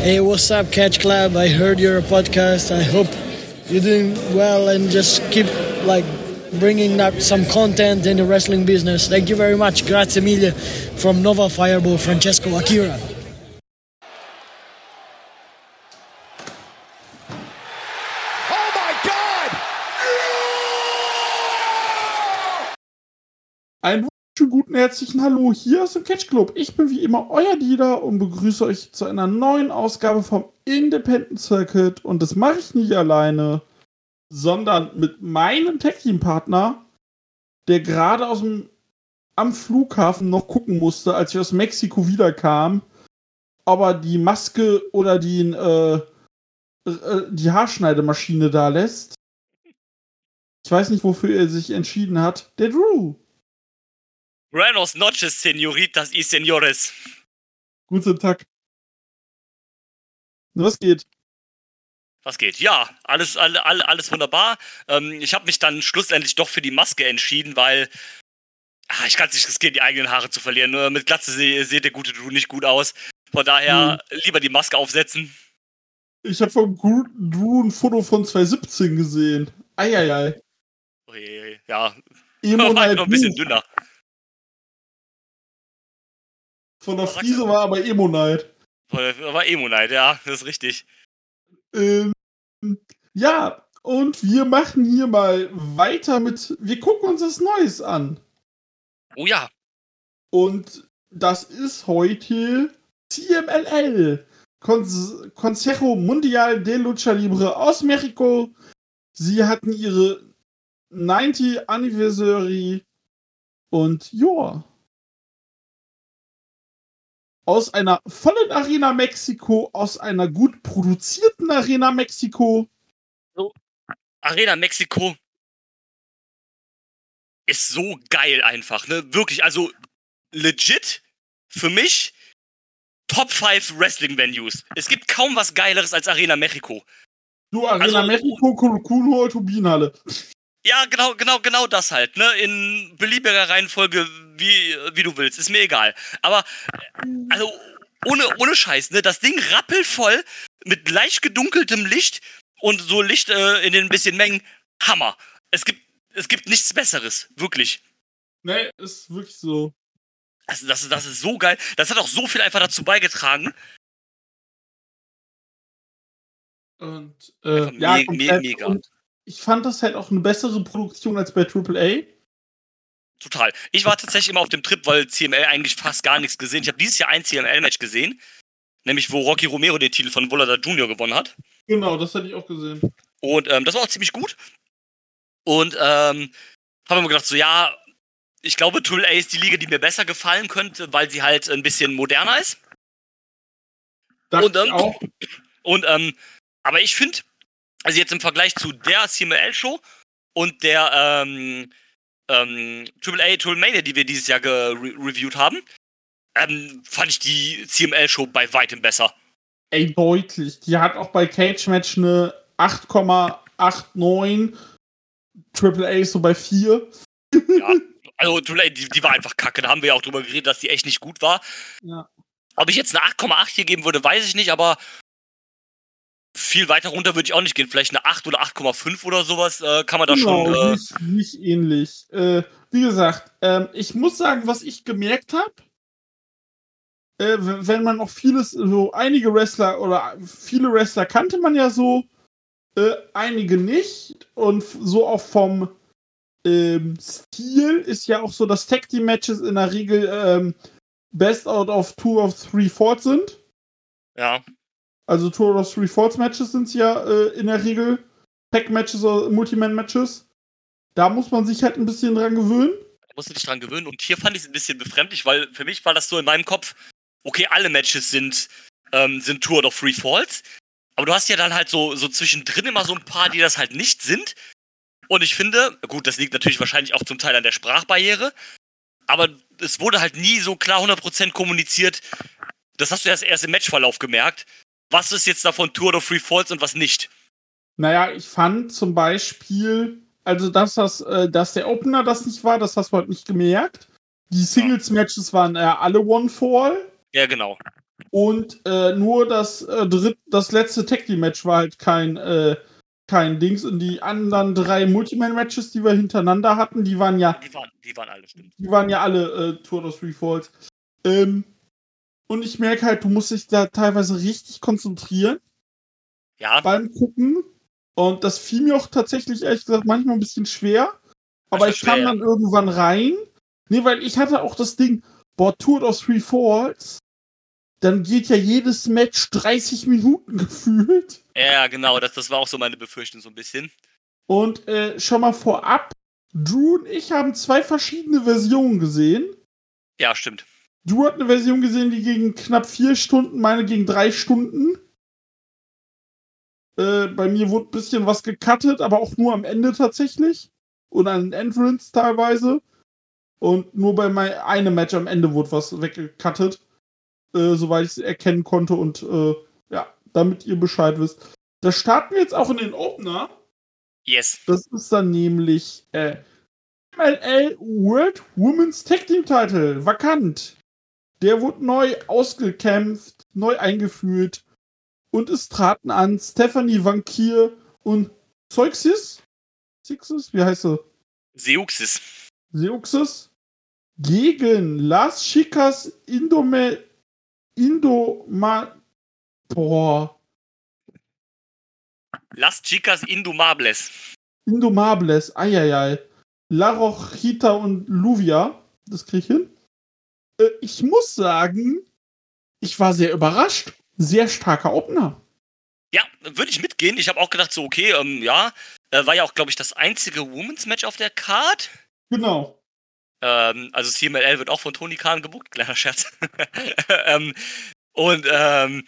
Hey, what's up, Catch Club? I heard your podcast. I hope you're doing well and just keep like bringing up some content in the wrestling business. Thank you very much. Grazie mille from Nova Fireball, Francesco Akira. Wunderschönen guten herzlichen Hallo hier aus dem Catch Club. Ich bin wie immer euer Dieter und begrüße euch zu einer neuen Ausgabe vom Independent Circuit. Und das mache ich nicht alleine, sondern mit meinem Tag Team Partner, der gerade aus dem am Flughafen noch gucken musste, als ich aus Mexiko wiederkam, ob er die Maske oder die, äh, äh, die Haarschneidemaschine da lässt. Ich weiß nicht, wofür er sich entschieden hat. Der Drew. Buenos noches, señoritas y señores. Guten Tag. Was geht? Was geht? Ja, alles, alle, alle, alles wunderbar. Ähm, ich habe mich dann schlussendlich doch für die Maske entschieden, weil ah, ich kann es nicht riskieren, die eigenen Haare zu verlieren. Nur mit Glatze se sieht der gute Drew nicht gut aus. Von daher lieber die Maske aufsetzen. Ich habe vom guten Drew ein Foto von 2017 gesehen. Eieiei. Ui, Ja, Emo war noch ein bisschen dünner. Von der Friese war aber Emo Night. War Emo-Night, ja, das ist richtig. Ähm, ja, und wir machen hier mal weiter mit. Wir gucken uns das Neues an. Oh ja, Und das ist heute CMLL. Con- Consejo Mundial de Lucha Libre aus Mexiko. Sie hatten ihre 90 Anniversary und ja. Aus einer vollen Arena Mexiko, aus einer gut produzierten Arena Mexiko. Arena Mexiko ist so geil einfach, ne? Wirklich, also legit für mich Top 5 Wrestling Venues. Es gibt kaum was geileres als Arena Mexiko. Du, Arena Also- Mexiko, Kuno Turbinenhalle. Ja, genau, genau, genau das halt, ne? In beliebiger Reihenfolge, wie, wie du willst, ist mir egal. Aber, äh, also, ohne, ohne Scheiß, ne? Das Ding rappelvoll mit leicht gedunkeltem Licht und so Licht äh, in den bisschen Mengen. Hammer. Es gibt, es gibt nichts Besseres. Wirklich. Ne, ist wirklich so. Also, das, ist- das ist so geil. Das hat auch so viel einfach dazu beigetragen. Und äh, ja, me- komplett. mega. Und ich fand das halt auch eine bessere Produktion als bei AAA. Total. Ich war tatsächlich immer auf dem Trip, weil CML eigentlich fast gar nichts gesehen. Ich habe dieses Jahr ein CML-Match gesehen. Nämlich, wo Rocky Romero den Titel von Volada Jr. gewonnen hat. Genau, das hatte ich auch gesehen. Und ähm, das war auch ziemlich gut. Und ähm, habe mir gedacht, so ja, ich glaube, Tool A ist die Liga, die mir besser gefallen könnte, weil sie halt ein bisschen moderner ist. Dachte Und, ähm, auch. Und ähm, aber ich finde, also jetzt im Vergleich zu der CML-Show und der ähm, ähm, AAA Tool Mania, die wir dieses Jahr gereviewt haben, ähm, fand ich die CML-Show bei weitem besser. Ey, deutlich. Die hat auch bei Cage Match eine 8,89. AAA ist so bei 4. Ja. Also AAA, die, die war einfach kacke. Da haben wir ja auch drüber geredet, dass die echt nicht gut war. Ja. Ob ich jetzt eine 8,8 hier geben würde, weiß ich nicht, aber viel weiter runter würde ich auch nicht gehen. Vielleicht eine 8 oder 8,5 oder sowas äh, kann man da genau, schon. Äh, nicht, nicht ähnlich. Äh, wie gesagt, ähm, ich muss sagen, was ich gemerkt habe, äh, wenn man auch vieles, so einige Wrestler oder viele Wrestler kannte man ja so, äh, einige nicht. Und so auch vom ähm, Stil ist ja auch so, dass Tag Team Matches in der Regel ähm, Best out of two of three fourths sind. ja. Also Two of Three Fourths Matches sind ja äh, in der Regel. Tag Matches oder Multiman Matches. Da muss man sich halt ein bisschen dran gewöhnen. Da musst du dich dran gewöhnen. Und hier fand ich es ein bisschen befremdlich, weil für mich war das so in meinem Kopf, okay, alle Matches sind, ähm, sind Tour of Free Falls. Aber du hast ja dann halt so, so zwischendrin immer so ein paar, die das halt nicht sind. Und ich finde, gut, das liegt natürlich wahrscheinlich auch zum Teil an der Sprachbarriere, aber es wurde halt nie so klar 100% kommuniziert. Das hast du erst, erst im Matchverlauf gemerkt. Was ist jetzt davon Tour of Free Falls und was nicht? Naja, ich fand zum Beispiel, also dass das, äh, dass der Opener das nicht war, das hast du halt nicht gemerkt. Die Singles-Matches waren äh, alle One-Fall. Ja, genau. Und äh, nur das, äh, dritt, das letzte Tag Team Match war halt kein, äh, kein Dings. Und die anderen drei Multiman-Matches, die wir hintereinander hatten, die waren ja. Die waren, die waren alle, stimmt. Die waren ja alle äh, Tour of Three Falls. Ähm, und ich merke halt, du musst dich da teilweise richtig konzentrieren Ja, beim Gucken. Und das fiel mir auch tatsächlich, ehrlich gesagt, manchmal ein bisschen schwer. Aber ich ist kam schwer, dann irgendwann rein. Nee, weil ich hatte auch das Ding, boah, Tour of Three Falls. Dann geht ja jedes Match 30 Minuten gefühlt. ja, genau, das, das war auch so meine Befürchtung so ein bisschen. Und äh, schon mal vorab, Drew und ich haben zwei verschiedene Versionen gesehen. Ja, stimmt. Du hast eine Version gesehen, die gegen knapp vier Stunden, meine gegen drei Stunden. Äh, bei mir wurde ein bisschen was gecuttet, aber auch nur am Ende tatsächlich. Und an den Entrance teilweise. Und nur bei einem Match am Ende wurde was weggecuttet. Äh, soweit ich es erkennen konnte. Und äh, ja, damit ihr Bescheid wisst. Da starten wir jetzt auch in den Opener. Yes. Das ist dann nämlich äh, MLL World Women's Tag Team Title, vakant. Der wurde neu ausgekämpft, neu eingeführt und es traten an Stephanie Vankier und Zeuxis? Zeuxis? Wie heißt sie? Seuxis. Seuxis? Gegen Las Chicas Indome Indoma Boah. Las Chicas Indomables. Indomables, eieiei. La Rochita und Luvia, das krieg ich hin. Äh, ich muss sagen, ich war sehr überrascht. Sehr starker Opener. Ja, würde ich mitgehen. Ich habe auch gedacht, so, okay, ähm, ja. Äh, war ja auch, glaube ich, das einzige Women's Match auf der Card. Genau. Ähm, also CMLL wird auch von Tony Khan gebucht, kleiner Scherz. ähm, und ähm,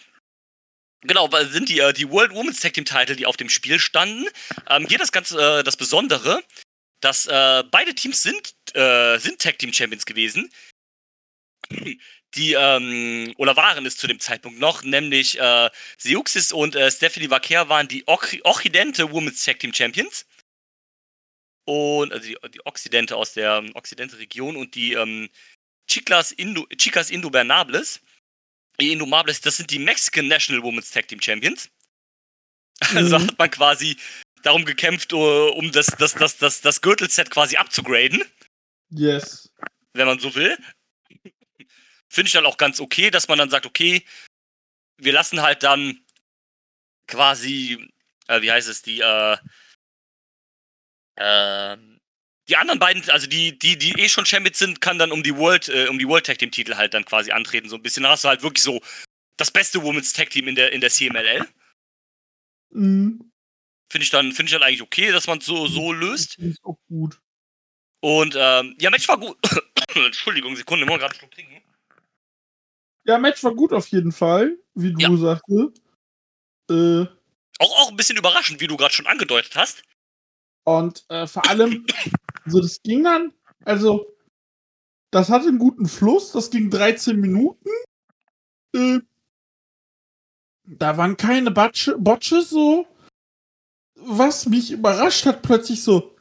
genau, sind die, äh, die World Women's Tag Team Title, die auf dem Spiel standen. Ähm, hier das ganz äh, das Besondere, dass äh, beide Teams sind, äh, sind Tag Team Champions gewesen. Die, ähm, oder waren es zu dem Zeitpunkt noch, nämlich äh, Seuxis und äh, Stephanie Vaquer waren die Oc Occidente Women's Tag Team Champions. Und, also die, die Occidente aus der ähm, Occidente-Region und die ähm, Chicas, Indo, Chicas Indobernables. Die Indomables, das sind die Mexican National Women's Tag Team Champions. Also Mhm. hat man quasi darum gekämpft, uh, um das, das, das, das, das Gürtelset quasi abzugraden, Yes. wenn man so will. Finde ich dann auch ganz okay, dass man dann sagt, okay, wir lassen halt dann quasi, äh, wie heißt es, die, äh, ähm, die anderen beiden, also die, die, die eh schon Champions sind, kann dann um die World, äh, um die World Tag Team Titel halt dann quasi antreten, so ein bisschen. Dann hast du halt wirklich so das beste Women's Tag Team in der, in der CMLL. Mhm. Finde ich dann, finde ich dann eigentlich okay, dass man es so, so löst. Finde ich auch gut. Und, ähm, ja, Match war gut. Entschuldigung, Sekunde, ich muss gerade einen Schluck trinken. Ja, Match war gut auf jeden Fall, wie du Ja. sagte. Äh, Auch, auch ein bisschen überraschend, wie du gerade schon angedeutet hast. und äh, vor allem, so das ging dann, also, das hatte einen guten Fluss, das ging 13 Minuten. Äh, da waren keine Batsche, Botches so. Was mich überrascht hat, plötzlich so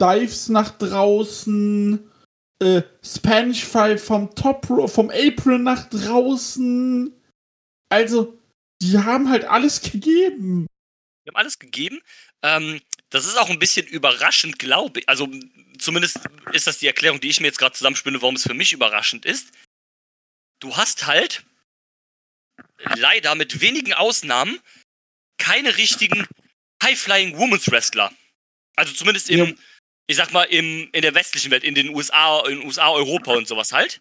Dives nach draußen, äh, Spanish Fly vom Top Ro- vom Apron nach draußen. Also, die haben halt alles gegeben. Wir haben alles gegeben. Ähm, das ist auch ein bisschen überraschend, glaube ich. Also, zumindest ist das die Erklärung, die ich mir jetzt gerade zusammenspinne, warum es für mich überraschend ist. Du hast halt leider mit wenigen Ausnahmen keine richtigen High-Flying Women's Wrestler. Also zumindest im, Ja. Ich sag mal, im, in der westlichen Welt, in den USA, in USA, Europa und sowas halt.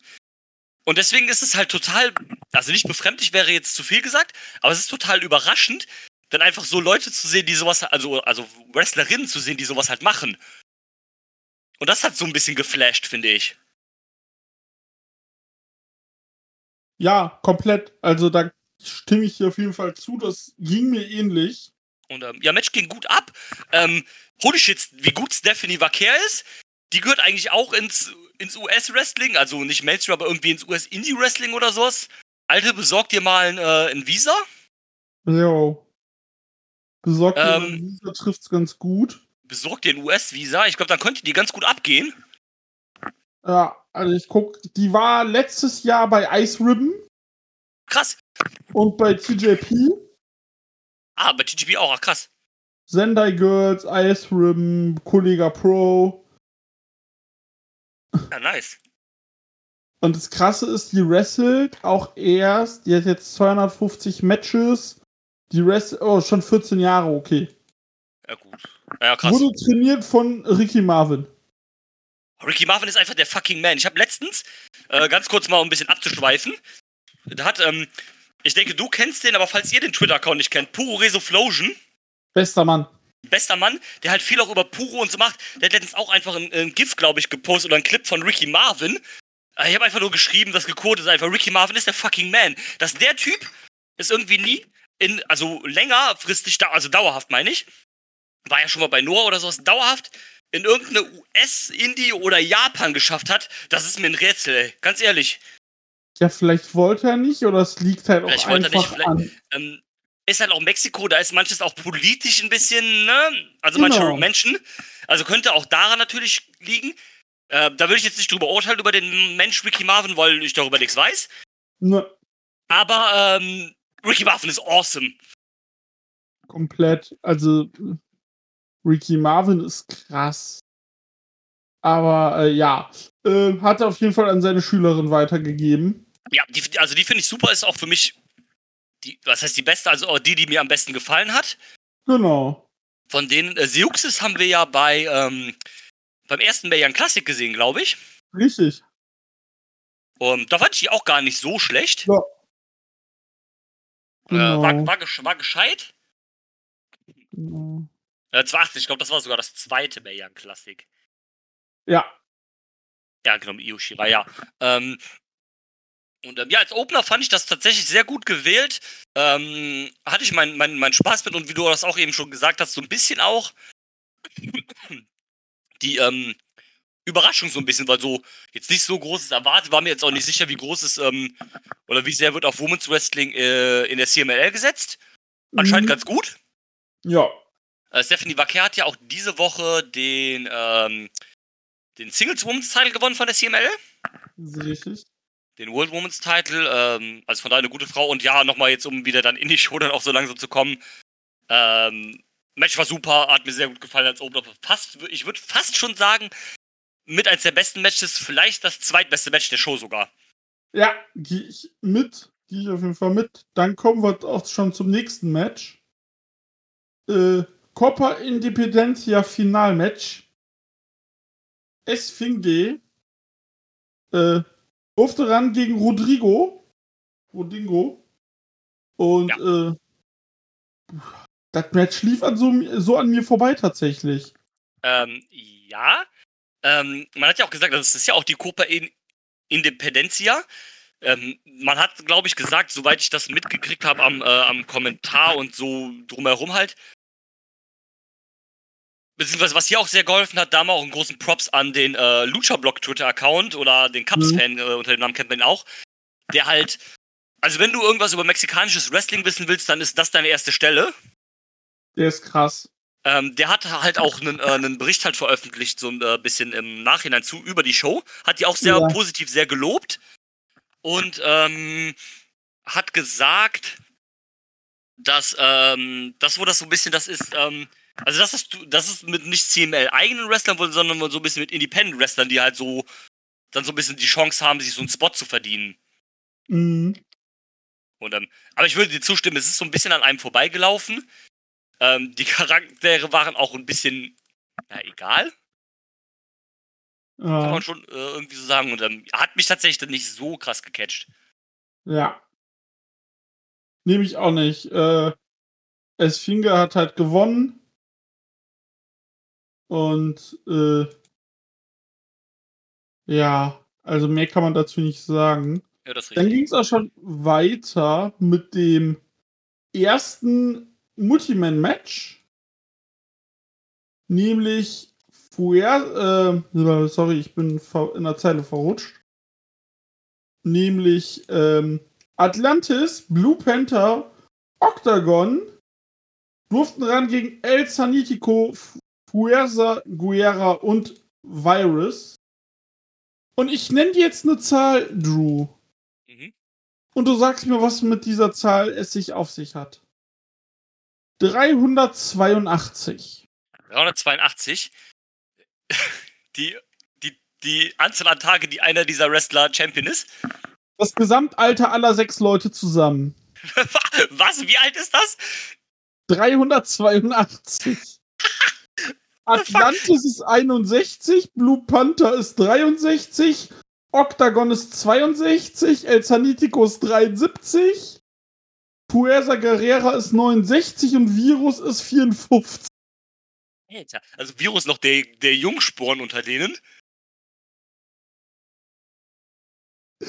Und deswegen ist es halt total, also nicht befremdlich wäre jetzt zu viel gesagt, aber es ist total überraschend, dann einfach so Leute zu sehen, die sowas, also, also Wrestlerinnen zu sehen, die sowas halt machen. Und das hat so ein bisschen geflasht, finde ich. Ja, komplett. Also da stimme ich dir auf jeden Fall zu. Das ging mir ähnlich. Und ähm, ja, Match ging gut ab. Ähm, holy shit, wie gut Stephanie Vaquer ist. Die gehört eigentlich auch ins, ins US-Wrestling, also nicht Mainstream, aber irgendwie ins US-Indie-Wrestling oder sowas. Alte, besorg dir mal ein, äh, ein Visa. Jo. Besorgt Ähm, ähm, dieser trifft's ganz gut. Besorg dir ein US-Visa. Ich glaube, dann könnte die ganz gut abgehen. Ja, also ich guck, die war letztes Jahr bei Ice Ribbon. Krass. Und bei TJP, Ah, bei TGP auch, ach krass. Sendai Girls, Ice Ribbon, Kollega Pro. Ja, nice. Und das Krasse ist, die wrestelt auch erst, die hat jetzt 250 Matches. Die wrestelt, oh, schon 14 Jahre, okay. Ja, gut. Ja, krass. Wurde trainiert von Ricky Marvin. Ricky Marvin ist einfach der fucking Man. Ich habe letztens, äh, ganz kurz mal um ein bisschen abzuschweifen, da hat, ähm, ich denke, du kennst den, aber falls ihr den Twitter-Account nicht kennt, Puro Resoflosion, Bester Mann. bester Mann, der halt viel auch über Puro und so macht, der hat letztens auch einfach ein, ein GIF, glaube ich, gepostet oder einen Clip von Ricky Marvin. Äh, Ich habe einfach nur geschrieben, das gecodet ist einfach, Ricky Marvin ist der fucking Man. Dass der Typ ist irgendwie nie in, also längerfristig, da, also dauerhaft meine ich, war ja schon mal bei Noah oder sowas, dauerhaft in irgendeine US, Indie oder Japan geschafft hat, das ist mir ein Rätsel, ey. Ganz ehrlich. Ja, vielleicht wollte er nicht oder es liegt halt Vielleicht auch wollte er nicht, einfach vielleicht- an. Ähm, ist halt auch Mexiko, da ist manches auch politisch ein bisschen, ne? Also manche Genau. Menschen. Also könnte auch daran natürlich liegen. Äh, da würde ich jetzt nicht drüber urteilen, über den Mensch Ricky Marvin, weil ich darüber nichts weiß. Ne, Aber ähm, Ricky Marvin ist awesome. komplett. Also, Ricky Marvin ist krass. Aber äh, ja, äh, hat er auf jeden Fall an seine Schülerin weitergegeben. Ja, die, also die finde ich super, ist auch für mich, die, was heißt die beste, also auch die, die mir am besten gefallen hat. Genau. Von denen, äh, Seuxis haben wir ja bei, ähm, beim ersten Bayern Classic gesehen, glaube ich. Richtig. Und da fand ich die auch gar nicht so schlecht. Ja. Äh, war, Genau. war, war gescheit. genau. Äh, 280, ich glaube, das war sogar das zweite Bayern Classic. Ja, Ja, genau, mit Io Shirai, ja. Ähm, und ähm, ja, als Opener fand ich das tatsächlich sehr gut gewählt. Ähm, hatte ich meinen mein, mein Spaß mit und wie du das auch eben schon gesagt hast, so ein bisschen auch die ähm, Überraschung so ein bisschen, weil so jetzt nicht so großes erwartet, war mir jetzt auch nicht sicher, wie groß es ähm, oder wie sehr wird auf Women's Wrestling äh, in der CMLL gesetzt. Anscheinend Mhm. ganz gut. ja. Äh, Stephanie Wacker hat ja auch diese Woche den, ähm, den Singles Women's Title gewonnen von der CML. Richtig. Den World Women's Title. Ähm, also von daher eine gute Frau. Und ja, nochmal jetzt, um wieder dann in die Show dann auch so langsam zu kommen. Ähm, Match war super, hat mir sehr gut gefallen als Opener. Fast, ich würde fast schon sagen, mit eins der besten Matches, vielleicht das zweitbeste Match der Show sogar. Ja, gehe ich mit. Gehe ich auf jeden Fall mit. Dann kommen wir auch schon zum nächsten Match. Äh, Copa Independencia Finalmatch. Esfinge äh, durfte ran gegen Rodrigo. Rodrigo. Und äh, das Match lief an so, so an mir vorbei tatsächlich. Ähm, ja. Ähm, man hat ja auch gesagt, das ist ja auch die Copa in Independencia. Ähm, man hat, glaube ich, gesagt, soweit ich das mitgekriegt habe am, äh, am Kommentar und so drumherum halt. Beziehungsweise, was hier auch sehr geholfen hat, da mal auch einen großen Props an den äh, Lucha-Block Twitter-Account oder den Cubs-Fan äh, unter dem Namen kennt man auch. Der halt, also wenn du irgendwas über mexikanisches Wrestling wissen willst, dann ist das deine erste Stelle. Der ist krass. Ähm, der hat halt auch einen, äh, einen Bericht halt veröffentlicht, so ein äh, bisschen im Nachhinein zu über die Show. Hat die auch sehr Ja. positiv, sehr gelobt. Und ähm, hat gesagt, dass ähm, das, wo das so ein bisschen das ist, ähm, also das ist, das ist mit nicht CML eigenen Wrestlern, sondern so ein bisschen mit Independent Wrestlern, die halt so dann so ein bisschen die Chance haben, sich so einen Spot zu verdienen. Mhm. Und, ähm, aber ich würde dir zustimmen, es ist so ein bisschen an einem vorbeigelaufen. Ähm, die Charaktere waren auch ein bisschen, ja, egal, kann Ja. man schon äh, irgendwie so sagen. Und ähm, hat mich tatsächlich dann nicht so krass gecatcht. Ja. Nehme ich auch nicht. Äh, Esfinger hat halt gewonnen. Und äh, ja, also mehr kann man dazu nicht sagen. Ja, Dann ging es auch schon weiter mit dem ersten Multiman-Match. Nämlich Fuer, äh, sorry, ich bin in der Zeile verrutscht. Nämlich ähm, Atlantis, Blue Panther, Octagon durften ran gegen El Sanitico, Fuerza, Guerra und Virus. Und ich nenne dir jetzt eine Zahl, Drew. Mhm. Und du sagst mir, was mit dieser Zahl es sich auf sich hat. 382. 382. Die, die, die Anzahl an Tage, die einer dieser Wrestler Champion ist. Das Gesamtalter aller sechs Leute zusammen. Was? Wie alt ist das? 382. Atlantis ist 61, Blue Panther ist 63, Octagon ist 62, El Sanitico ist 73, Puersa Guerrera ist 69 und Virus ist 54. Alter, also Virus noch der, der Jungsporn unter denen.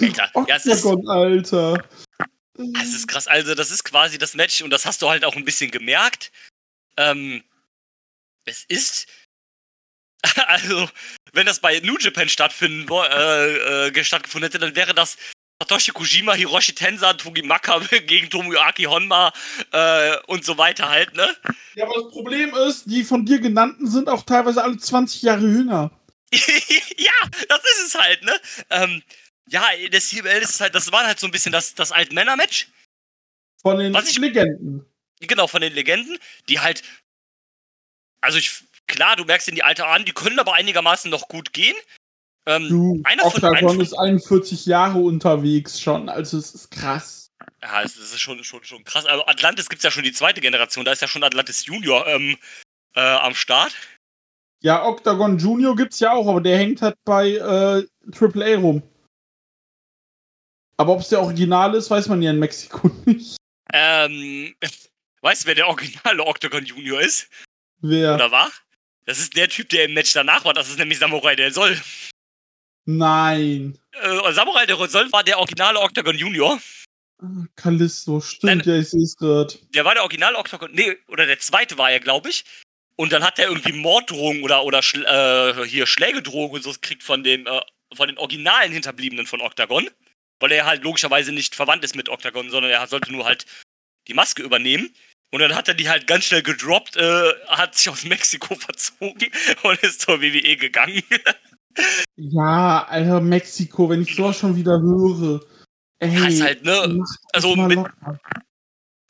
Alter, ja, es ist, Octagon, Alter. es ist krass. Also, das ist quasi das Match und das hast du halt auch ein bisschen gemerkt. Ähm, es ist. Also, wenn das bei New Japan stattfinden, äh, äh, stattgefunden hätte, dann wäre das Satoshi Kojima, Hiroshi Tensa, Togimaka gegen Tomoyuki Honma äh, und so weiter halt, ne? Ja, aber das Problem ist, die von dir genannten sind auch teilweise alle 20 Jahre jünger. ja, das ist es halt, ne? Ähm, ja, das CBL ist halt, das war halt so ein bisschen das, das Altmänner-Match. Von den Was ich- Legenden. Genau, von den Legenden, die halt. Also ich. Klar, du merkst in die Alter an, die können aber einigermaßen noch gut gehen. Ähm, Du, einer von- Octagon von- ist 41 Jahre unterwegs schon, also es ist krass. ja, es ist schon, schon, schon krass. Aber Atlantis gibt's ja schon die zweite Generation, da ist ja schon Atlantis Junior ähm, äh, am Start. Ja, Octagon Junior gibt's ja auch, aber der hängt halt bei äh, AAA rum. Aber ob es der Original ist, weiß man ja in Mexiko nicht. Ähm, weißt du, wer der originale Octagon Junior ist? Wer? Oder war? Das ist der Typ, der im Match danach war. Das ist nämlich Samurai der Soll. Nein. Äh, Samurai der Soll war der originale Octagon Junior. Ah, Callisto, stimmt, Nein. ja, ich sehe es gerade. Der war der originale Octagon. Nee, oder der zweite war er, glaube ich. Und dann hat er irgendwie Morddrohungen oder, oder äh, hier Schlägedrohungen und so gekriegt von den, äh, von den originalen Hinterbliebenen von Octagon. Weil er halt logischerweise nicht verwandt ist mit Octagon, sondern er sollte nur halt die Maske übernehmen. Und dann hat er die halt ganz schnell gedroppt, äh, hat sich aus Mexiko verzogen und ist zur WWE gegangen. Ja, Alter, Mexiko, wenn ich sowas schon wieder höre. Ey, Ja, ist halt, ne? Also mit.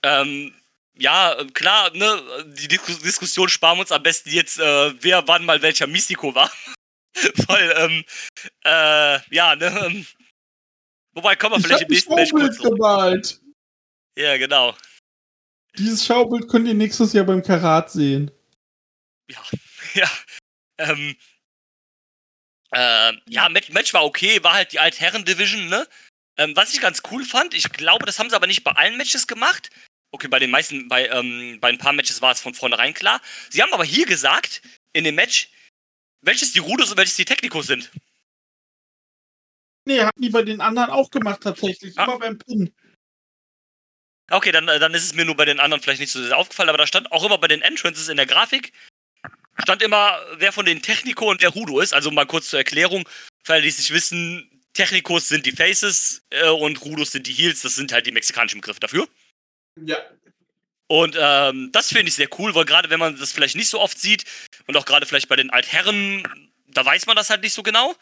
Ähm, ja, klar, ne, die Dis Diskussion sparen wir uns am besten jetzt, äh, wer wann mal welcher Mystico war. Weil, ähm, äh, ja, ne, ähm, wobei kommen wir Ich vielleicht hab im ein nächsten Match kurz gemalt. Ja, genau. Dieses Schaubild könnt ihr nächstes Jahr beim Karat sehen. Ja, ja. Ähm, äh, ja, Match, Match war okay, war halt die Altherren-Division, ne? Ähm, was ich ganz cool fand, ich glaube, das haben sie aber nicht bei allen Matches gemacht. Okay, bei den meisten, bei, ähm, bei ein paar Matches war es von vornherein klar. Sie haben aber hier gesagt, in dem Match, welches die Rudos und welches die Technikos sind. Nee, hatten die bei den anderen auch gemacht tatsächlich. Ah. Immer beim Pin. Okay, dann, äh, dann ist es mir nur bei den anderen vielleicht nicht so sehr aufgefallen, aber da stand auch immer bei den Entrances in der Grafik, stand immer, wer von den Technico und der Rudo ist. Also mal kurz zur Erklärung, für alle, die es nicht wissen, Technikos sind die Faces äh, und Rudos sind die Heels, das sind halt die mexikanischen Begriffe dafür. Ja. Und ähm, das finde ich sehr cool, weil gerade wenn man das vielleicht nicht so oft sieht und auch gerade vielleicht bei den Altherren, da weiß man das halt nicht so genau.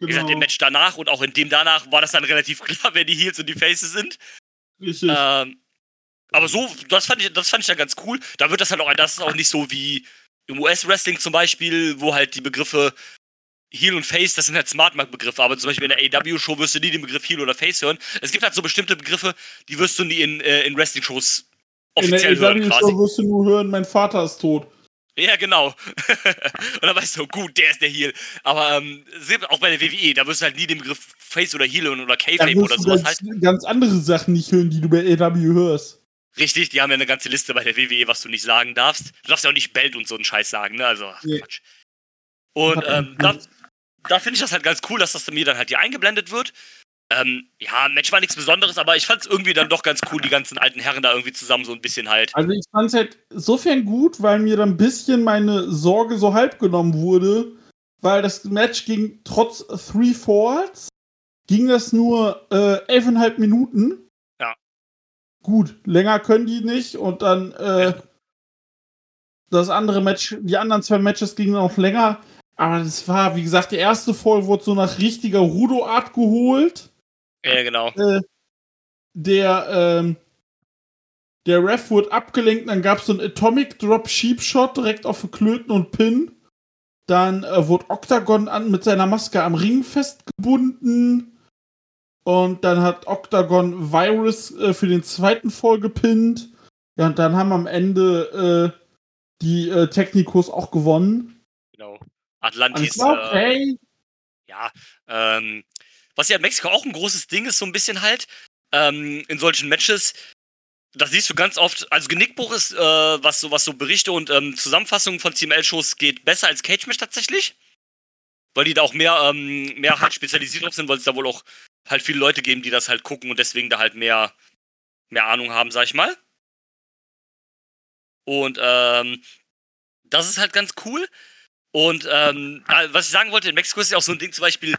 Wie gesagt, im Genau. Match danach und auch in dem danach war das dann relativ klar, wer die Heels und die Faces sind. Richtig. Ähm, aber so, das fand ich, das fand ich dann ganz cool. Da wird das halt auch, das ist auch nicht so wie im US-Wrestling zum Beispiel, wo halt die Begriffe Heel und Face, das sind halt Smart-Mark-Begriffe, aber zum Beispiel in der AW-Show wirst du nie den Begriff Heel oder Face hören. Es gibt halt so bestimmte Begriffe, die wirst du nie in, äh, in Wrestling-Shows In der offiziell hören AW quasi. Show wirst du nur hören, mein Vater ist tot. Ja, genau. und dann weißt du, gut, der ist der Heel. Aber ähm, auch bei der WWE, da wirst du halt nie den Begriff Face oder Heel oder wirst oder du sowas halt. ganz andere Sachen nicht hören, die du bei AW hörst. Richtig, die haben ja eine ganze Liste bei der WWE, was du nicht sagen darfst. Du darfst ja auch nicht Belt und so einen Scheiß sagen, ne? Also, Nee. Quatsch. Und ähm, da, da finde ich das halt ganz cool, dass das mir dann halt hier eingeblendet wird. Ähm, ja, Match war nichts Besonderes, aber ich fand es irgendwie dann doch ganz cool, die ganzen alten Herren da irgendwie zusammen so ein bisschen halt. Also ich fand es halt insofern gut, weil mir dann ein bisschen meine Sorge so halb genommen wurde, weil das Match ging trotz Three Falls, ging das nur äh, elfeinhalb Minuten. Gut, länger können die nicht und dann äh, das andere Match, die anderen zwei Matches gingen auch länger. Aber das war, wie gesagt, der erste Fall wurde so nach richtiger Rudo-Art geholt. Ja, genau. Äh, der, ähm, der Ref wurde abgelenkt, dann gab es so einen Atomic Drop Sheep Shot direkt auf Klöten und Pin. Dann äh, wurde Octagon an, mit seiner Maske am Ring festgebunden. Und dann hat Octagon Virus äh, für den zweiten Fall gepinnt. Ja, und dann haben am Ende äh, die äh, Technikos auch gewonnen. Genau. Atlantis. Klar, äh, hey. ja, ähm, was ja in Mexiko auch ein großes Ding ist, so ein bisschen halt, ähm, in solchen Matches, das siehst du ganz oft, also Genickbruch ist, äh, was so, was so Berichte und ähm, Zusammenfassungen von CML-Shows geht, besser als Cage-Match tatsächlich. Weil die da auch mehr, ähm, mehr halt spezialisiert drauf sind, weil es da wohl auch halt viele Leute geben, die das halt gucken und deswegen da halt mehr, mehr Ahnung haben, sag ich mal. Und ähm, das ist halt ganz cool. Und ähm, äh, was ich sagen wollte, in Mexiko ist ja auch so ein Ding, zum Beispiel,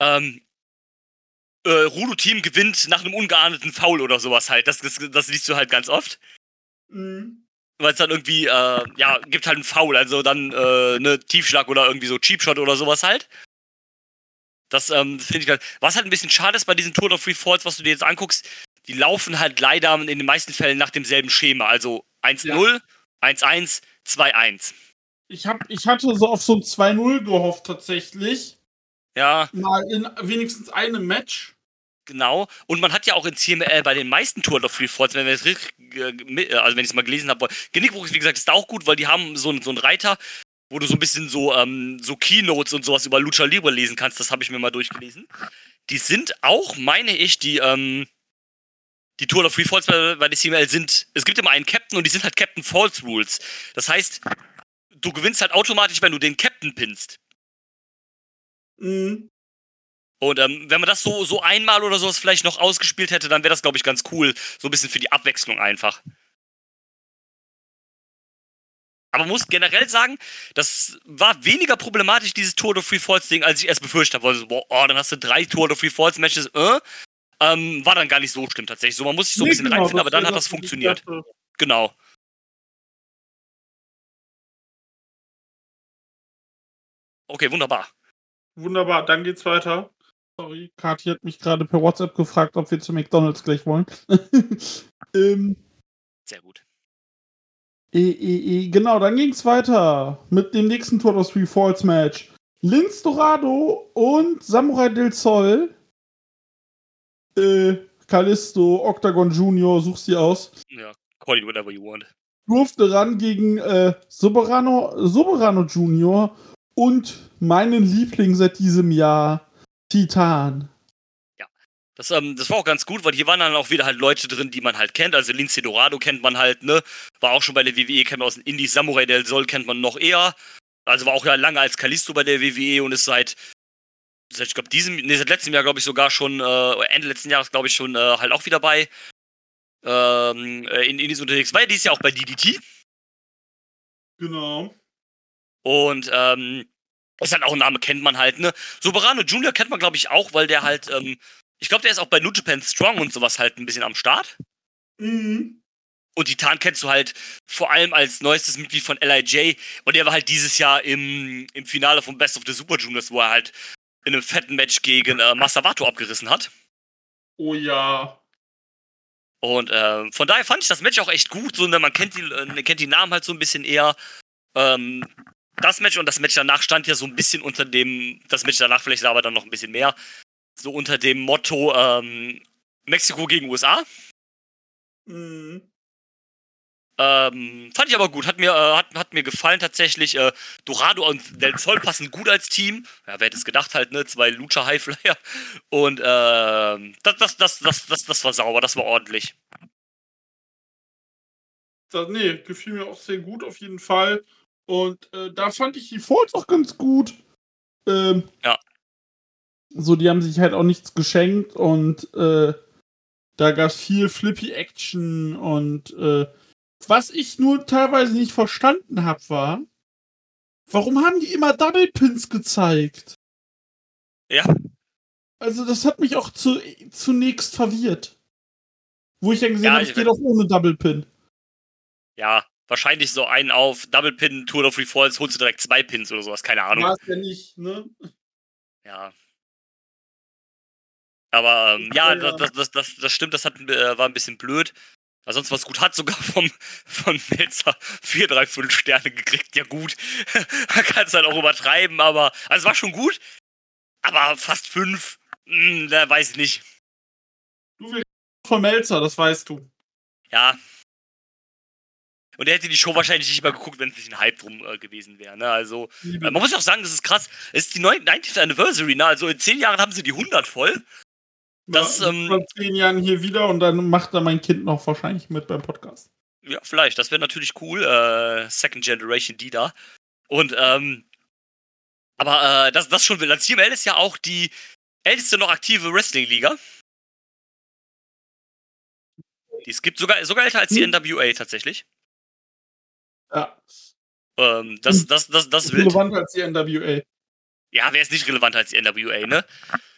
ähm, äh, Rudo-Team gewinnt nach einem ungeahndeten Foul oder sowas halt. Das, das, das liest du halt ganz oft. Mhm. Weil es dann irgendwie, äh, ja, gibt halt einen Foul, also dann äh, ne Tiefschlag oder irgendwie so Cheapshot oder sowas halt. Das ähm, finde ich halt. Was halt ein bisschen schade ist bei diesen Tour of Free Falls, was du dir jetzt anguckst, die laufen halt leider in den meisten Fällen nach demselben Schema. Also 1-0, 1-1, 2-1. Ich, hab, ich hatte so auf so ein 2-0 gehofft, tatsächlich. Ja, Mal in wenigstens einem Match. genau. Und man hat ja auch in CML bei den meisten Tour of Free Falls, wenn wir es äh, mit- also wenn ich es mal gelesen habe, Genickbruch, wie gesagt, ist da auch gut, weil die haben so, so einen Reiter, wo du so ein bisschen so, ähm, so Keynotes und sowas über Lucha Libre lesen kannst. Das habe ich mir mal durchgelesen. Die sind auch, meine ich, die, ähm, die Tour of Free Falls bei, bei der CML sind, es gibt immer einen Captain und die sind halt Captain Falls Rules. Das heißt, du gewinnst halt automatisch, wenn du den Captain pinnst. Mhm. Und ähm, wenn man das so, so einmal oder sowas vielleicht noch ausgespielt hätte, dann wäre das, glaube ich, ganz cool. So ein bisschen für die Abwechslung einfach. Aber man muss generell sagen, das war weniger problematisch, dieses Tour de Free Falls Ding, als ich erst befürchtet habe. Also, boah, oh, dann hast du drei Tour de Free Falls Matches, äh, ähm, war dann gar nicht so schlimm tatsächlich. So, man muss sich so ein Nee, bisschen genau, reinfinden, aber dann hat das funktioniert. Genau. Okay, wunderbar. Wunderbar, dann geht's weiter. Sorry, Kathi hat mich gerade per WhatsApp gefragt, ob wir zu McDonalds gleich wollen. ähm, Sehr gut. Eh, eh, eh, genau, dann ging's weiter mit dem nächsten Tour of Three Falls Match. Linz Dorado und Samurai del Sol. Äh, Kalisto, Octagon Junior, such sie aus. Ja, call it whatever you want. durfte ran gegen äh, Soberano, Soberano Junior und meinen Liebling seit diesem Jahr, Titan. Das, ähm, das war auch ganz gut, weil hier waren dann auch wieder halt Leute drin, die man halt kennt. Also Lince Dorado kennt man halt, ne? War auch schon bei der WWE, kennt man aus den Indies. Samurai del Sol kennt man noch eher. Also war auch ja lange als Kalisto bei der WWE und ist seit, seit ich glaube, diesem, nee, seit letztem Jahr, glaube ich, sogar schon, äh, Ende letzten Jahres, glaube ich, schon äh, halt auch wieder bei ähm, äh, in Indies unterwegs. War ja dieses Jahr auch bei DDT. Genau. Und ähm, ist halt auch ein Name, kennt man halt, ne? Soberano Junior kennt man, glaube ich, auch, weil der halt, ähm, ich glaube, der ist auch bei New Japan Strong und sowas halt ein bisschen am Start. Mhm. Und Titan kennst du halt vor allem als neuestes Mitglied von LIJ. Und er war halt dieses Jahr im, im Finale von Best of the Super Juniors, wo er halt in einem fetten Match gegen äh, Masawato abgerissen hat. Oh ja. Und äh, von daher fand ich das Match auch echt gut. So, ne, man kennt die, äh, kennt die Namen halt so ein bisschen eher. Ähm, das Match und das Match danach stand ja so ein bisschen unter dem, das Match danach vielleicht aber dann noch ein bisschen mehr, so unter dem Motto ähm, Mexiko gegen USA. Mhm. Ähm, fand ich aber gut, hat mir, äh, hat, hat mir gefallen tatsächlich. Äh, Dorado und Del Sol passen gut als Team. Ja, wer hätte es gedacht halt, ne? Zwei Lucha Highflyer. Und ähm, das, das, das, das, das, das war sauber, das war ordentlich. Das, nee, gefiel mir auch sehr gut auf jeden Fall. Und äh, da fand ich die Falls auch ganz gut. Ähm, Ja. So, die haben sich halt auch nichts geschenkt und äh, da gab es viel Flippy Action und äh, was ich nur teilweise nicht verstanden habe, war, warum haben die immer Double Pins gezeigt? Ja. Also, das hat mich auch zu, zunächst verwirrt. Wo ich dann gesehen Ja, habe, ich- es geht auch ohne Double Pin. Ja, wahrscheinlich so einen auf Double Pin, Tour of Free Falls, holst du direkt zwei Pins oder sowas, keine Ahnung. War es ja nicht, ne? Ja. Aber ähm, ja, ja. Das, das, das, das stimmt, das hat, äh, war ein bisschen blöd. Aber sonst was gut. Hat sogar vom, von Melzer 4, 3, 5 Sterne gekriegt. Ja, gut. Man kann es halt auch übertreiben, aber. Also, es war schon gut. Aber fast 5, hm, da weiß ich nicht. Du willst von Melzer, das weißt du. Ja. Und er hätte die Show wahrscheinlich nicht mal geguckt, wenn es nicht ein Hype drum äh, gewesen wäre. Ne? Also, äh, man muss auch sagen, das ist krass. Es ist die 90th Anniversary, ne? Also in 10 Jahren haben sie die 100 voll. Das, ähm, vor zehn Jahren hier wieder und dann macht da mein Kind noch wahrscheinlich mit beim Podcast. Ja, vielleicht. Das wäre natürlich cool. Äh, Second Generation die da. Und, ähm, aber äh, das, das schon will. Das CML ist ja auch die älteste noch aktive Wrestling-Liga. Die es gibt sogar, sogar älter als die Hm. NWA tatsächlich. Ja. Ähm, das, Hm. das, das, das ist wild. Relevanter als die NWA. Ja, wer ist nicht relevanter als die NWA, ne?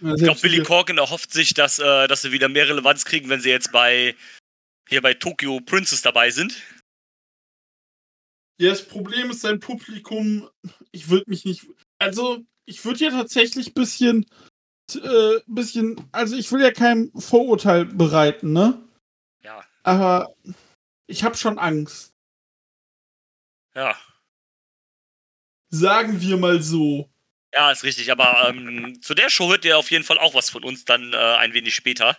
Ja, Ich glaube, Billy. Corgan erhofft sich, dass, äh, dass sie wieder mehr Relevanz kriegen, wenn sie jetzt bei hier bei Tokyo Princess dabei sind. Ja, das Problem ist sein Publikum. Ich würde mich nicht. Also, ich würde ja tatsächlich ein bisschen. Äh, bisschen. Also, ich will ja kein Vorurteil bereiten, ne? Ja, Aber ich habe schon Angst. ja. Sagen wir mal so. Ja, ist richtig, aber ähm, zu der Show hört ihr auf jeden Fall auch was von uns dann äh, ein wenig später.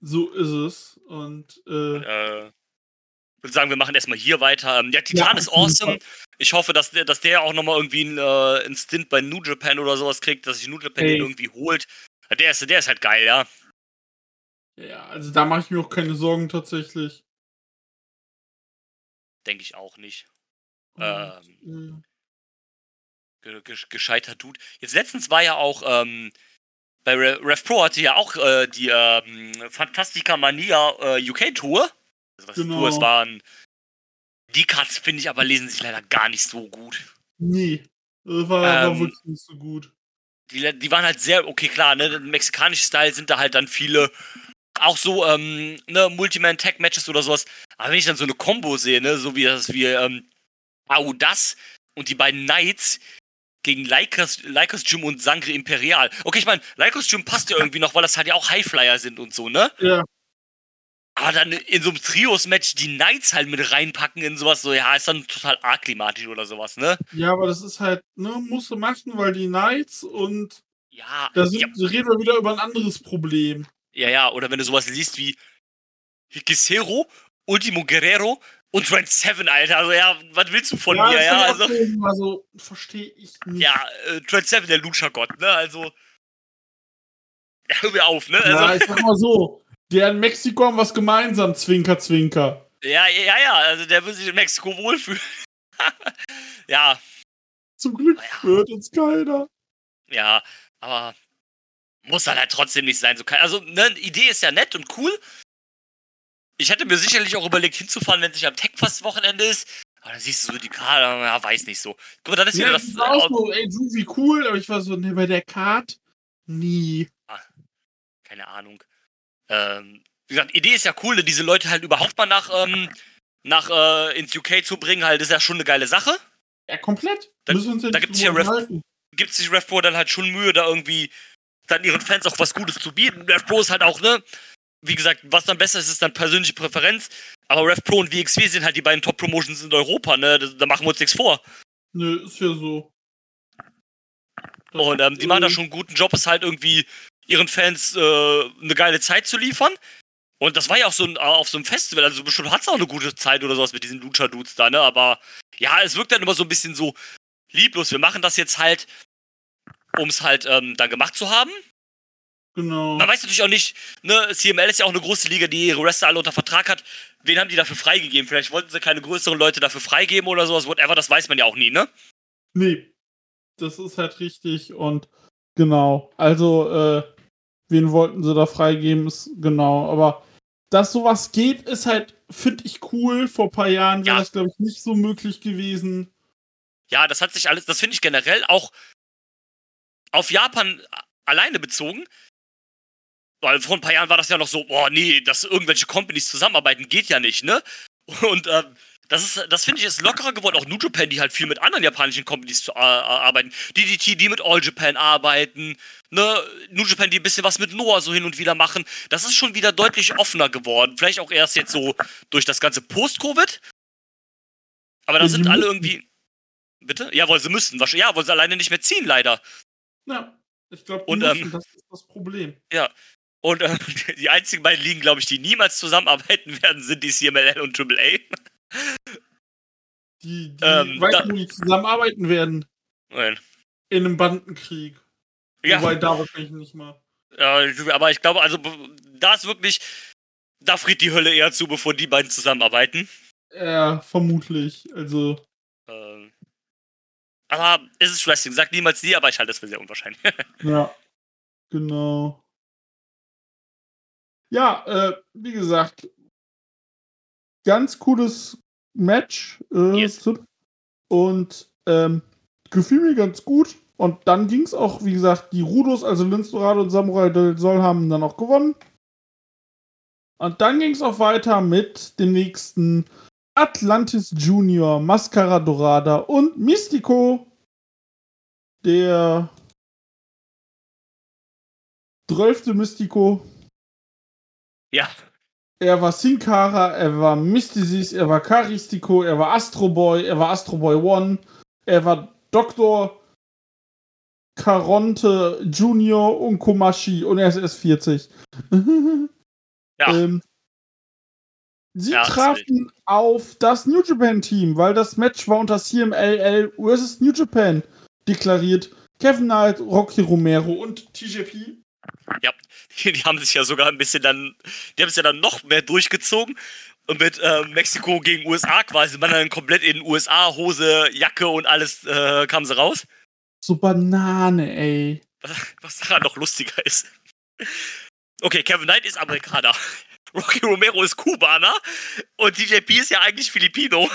So ist es. Und äh, Äh, ich würde sagen, wir machen erstmal hier weiter. Ähm, ja, Titan Ja, ist awesome. Ich hoffe, dass der, dass der auch nochmal irgendwie einen, äh, einen Stint bei New Japan oder sowas kriegt, dass sich New Japan Ey. den irgendwie holt. Der ist, der ist halt geil, ja. ja, also da mache ich mir auch keine Sorgen tatsächlich. Denke ich auch nicht. Und, Ähm, äh, Ge ge gescheiter Dude. Jetzt letztens war ja auch ähm, bei Re Rev Pro hatte ja auch äh, die ähm, Fantastica Mania äh, UK Tour. Also was Genau. Tour es waren. Die Cuts finde ich aber lesen sich leider gar nicht so gut. nee. Das war, war Ähm, wirklich nicht so gut. Die, die waren halt sehr, okay, klar, ne, im mexikanische Style sind da halt dann viele, auch so, ähm, ne, Multiman-Tag-Matches oder sowas. Aber wenn ich dann so eine Combo sehe, ne, so wie das, wie, ähm, Audas und die beiden Knights gegen Lycos, Lycos Gym und Sangre Imperial. Okay, ich meine, Lycos Gym passt ja irgendwie noch, weil das halt ja auch Highflyer sind und so, ne? Ja. Aber dann in so einem Trios-Match die Knights halt mit reinpacken in sowas, so, ja, ist dann total akklimatisch oder sowas, ne? Ja, aber das ist halt, ne, musst du machen, weil die Knights und Ja, da sind, ja, reden wir wieder über ein anderes Problem. Ja, ja, oder wenn du sowas liest wie Hikisero, Ultimo Guerrero und Trent Seven, Alter. Also ja, was willst du von mir? das Ja, also, also verstehe ich nicht. ja äh, Trent Seven, der Lucha-Gott, ne? Also. Ja, hör mir auf, ne? Ja, Also, ich sag mal so, der in Mexiko haben was gemeinsam, Zwinker, Zwinker. ja, ja, ja, also der will sich in Mexiko wohlfühlen. ja, Zum Glück Ja. hört uns keiner. ja, aber muss dann halt trotzdem nicht sein. So also, ne, Idee ist ja nett und cool. Ich hätte mir sicherlich auch überlegt, hinzufahren, wenn es nicht am Tech-Fast-Wochenende ist. Aber dann siehst du so die Karte, ja, weiß nicht so. Guck mal, dann ist Ja, wieder das das. auch so, ey, du, wie cool, aber ich war so, ne, bei der Card, nie. keine Ahnung. Ähm, wie gesagt, Idee ist ja cool, diese Leute halt überhaupt mal nach, ähm, nach äh, ins UK zu bringen, halt, ist ja schon eine geile Sache. Ja, komplett. Da- ja da nicht gibt's ja Ref- unterhalten. Gibt sich RevPro dann halt schon Mühe, da irgendwie dann ihren Fans auch was Gutes zu bieten. RevPro ist halt auch, ne, wie gesagt, was dann besser ist, ist dann persönliche Präferenz. Aber RevPro und WXW sind halt die beiden Top-Promotions in Europa, ne, da, da machen wir uns nichts vor. Nö, ist ja so. Das Und ähm, die machen da äh, schon einen guten Job, es halt irgendwie ihren Fans äh, eine geile Zeit zu liefern. Und das war ja auch so ein, auf so einem Festival, also bestimmt hat es auch eine gute Zeit oder sowas mit diesen Lucha-Dudes da, ne? Aber ja, es wirkt dann immer so ein bisschen so lieblos. Wir machen das jetzt halt, um es halt ähm, dann gemacht zu haben. Genau. Man weiß natürlich auch nicht, ne, CML ist ja auch eine große Liga, die ihre Wrestler alle unter Vertrag hat. Wen haben die dafür freigegeben? Vielleicht wollten sie keine größeren Leute dafür freigeben oder sowas, whatever, das weiß man ja auch nie, ne? Nee. Das ist halt richtig und genau. Also, äh, wen wollten sie da freigeben, ist genau. Aber dass sowas geht, ist halt, finde ich cool. Vor ein paar Jahren wäre Ja. das, glaube ich, nicht so möglich gewesen. Ja, das hat sich alles, das finde ich generell auch auf Japan alleine bezogen. Weil vor ein paar Jahren war das ja noch so, boah, nee, dass irgendwelche Companies zusammenarbeiten, geht ja nicht, ne? Und ähm, das ist, das finde ich ist lockerer geworden. Auch New Japan, die halt viel mit anderen japanischen Companies zu, äh, arbeiten. DDT, die mit All Japan arbeiten. Ne? New Japan, die ein bisschen was mit Noah so hin und wieder machen. Das ist schon wieder deutlich offener geworden. Vielleicht auch erst jetzt so durch das ganze Post-Covid. Aber da sind alle irgendwie. Bitte? Ja, weil sie müssten. Ja, weil sie alleine nicht mehr ziehen, leider. Ja, ich glaube, ähm, das ist das Problem. Ja. Und äh, die einzigen beiden Ligen, glaube ich, die niemals zusammenarbeiten werden, sind die CMLL und AAA. Die, die ähm, weißt du, zusammenarbeiten werden. Nein. In einem Bandenkrieg. Ja. Wobei da wahrscheinlich nicht mal. Ja, aber ich glaube, also da ist wirklich, da friert die Hölle eher zu, bevor die beiden zusammenarbeiten. Ja, vermutlich. Also. Ähm, aber es ist Wrestling. Sag niemals nie, aber ich halte das für sehr unwahrscheinlich. ja, genau. Ja, äh, wie gesagt, ganz cooles Match. Äh, yes. Und ähm, gefiel mir ganz gut. Und dann ging es auch, wie gesagt, die Rudos, also Linz Dorado und Samurai del Sol haben dann auch gewonnen. Und dann ging es auch weiter mit dem nächsten Atlantis Junior, Mascara Dorada und Mystico, der 12. Mystico. Ja. Er war Sinkara, er war Mysticis, er war Karistico, er war Astro Boy, er war Astro Boy One, er war Dr. Caronte Junior und Komashi und er ist erst 40. ja. Ähm, sie ja, trafen auf das New Japan Team, weil das Match war unter CMLL vs. New Japan deklariert. Kevin Knight, Rocky Romero und TJP ja, die, haben sich ja sogar ein bisschen dann, die haben es ja dann noch mehr durchgezogen. Und mit äh, Mexiko gegen USA quasi, man dann komplett in USA, Hose, Jacke und alles äh, kamen sie raus. So Banane, ey. Was, was daran noch lustiger ist. Okay, Kevin Knight ist Amerikaner. Rocky Romero ist Kubaner. Und DJP ist ja eigentlich Filipino.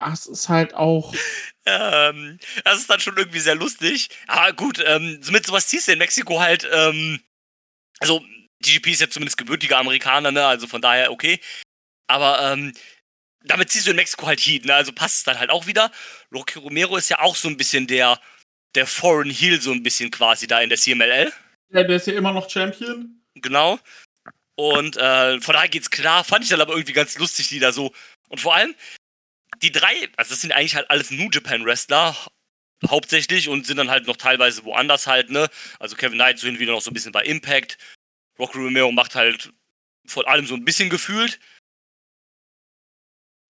Das ist halt auch. Ähm, das ist dann schon irgendwie sehr lustig. Aber gut, ähm, mit sowas ziehst du in Mexiko halt, ähm, also DGP ist ja zumindest gebürtiger Amerikaner, ne? Also von daher okay. Aber ähm, damit ziehst du in Mexiko halt Heat, ne? Also passt es dann halt auch wieder. Rocky Romero ist ja auch so ein bisschen der, der Foreign Heel, so ein bisschen quasi da in der CMLL. Ja, der ist ja immer noch Champion. Genau. Und äh, von daher geht's klar. Fand ich dann aber irgendwie ganz lustig, die da so. Und vor allem, die drei, also das sind eigentlich halt alles New Japan Wrestler, hauptsächlich und sind dann halt noch teilweise woanders halt, ne? Also Kevin Knight so hin wieder noch so ein bisschen bei Impact. Rocky Romero macht halt von allem so ein bisschen gefühlt.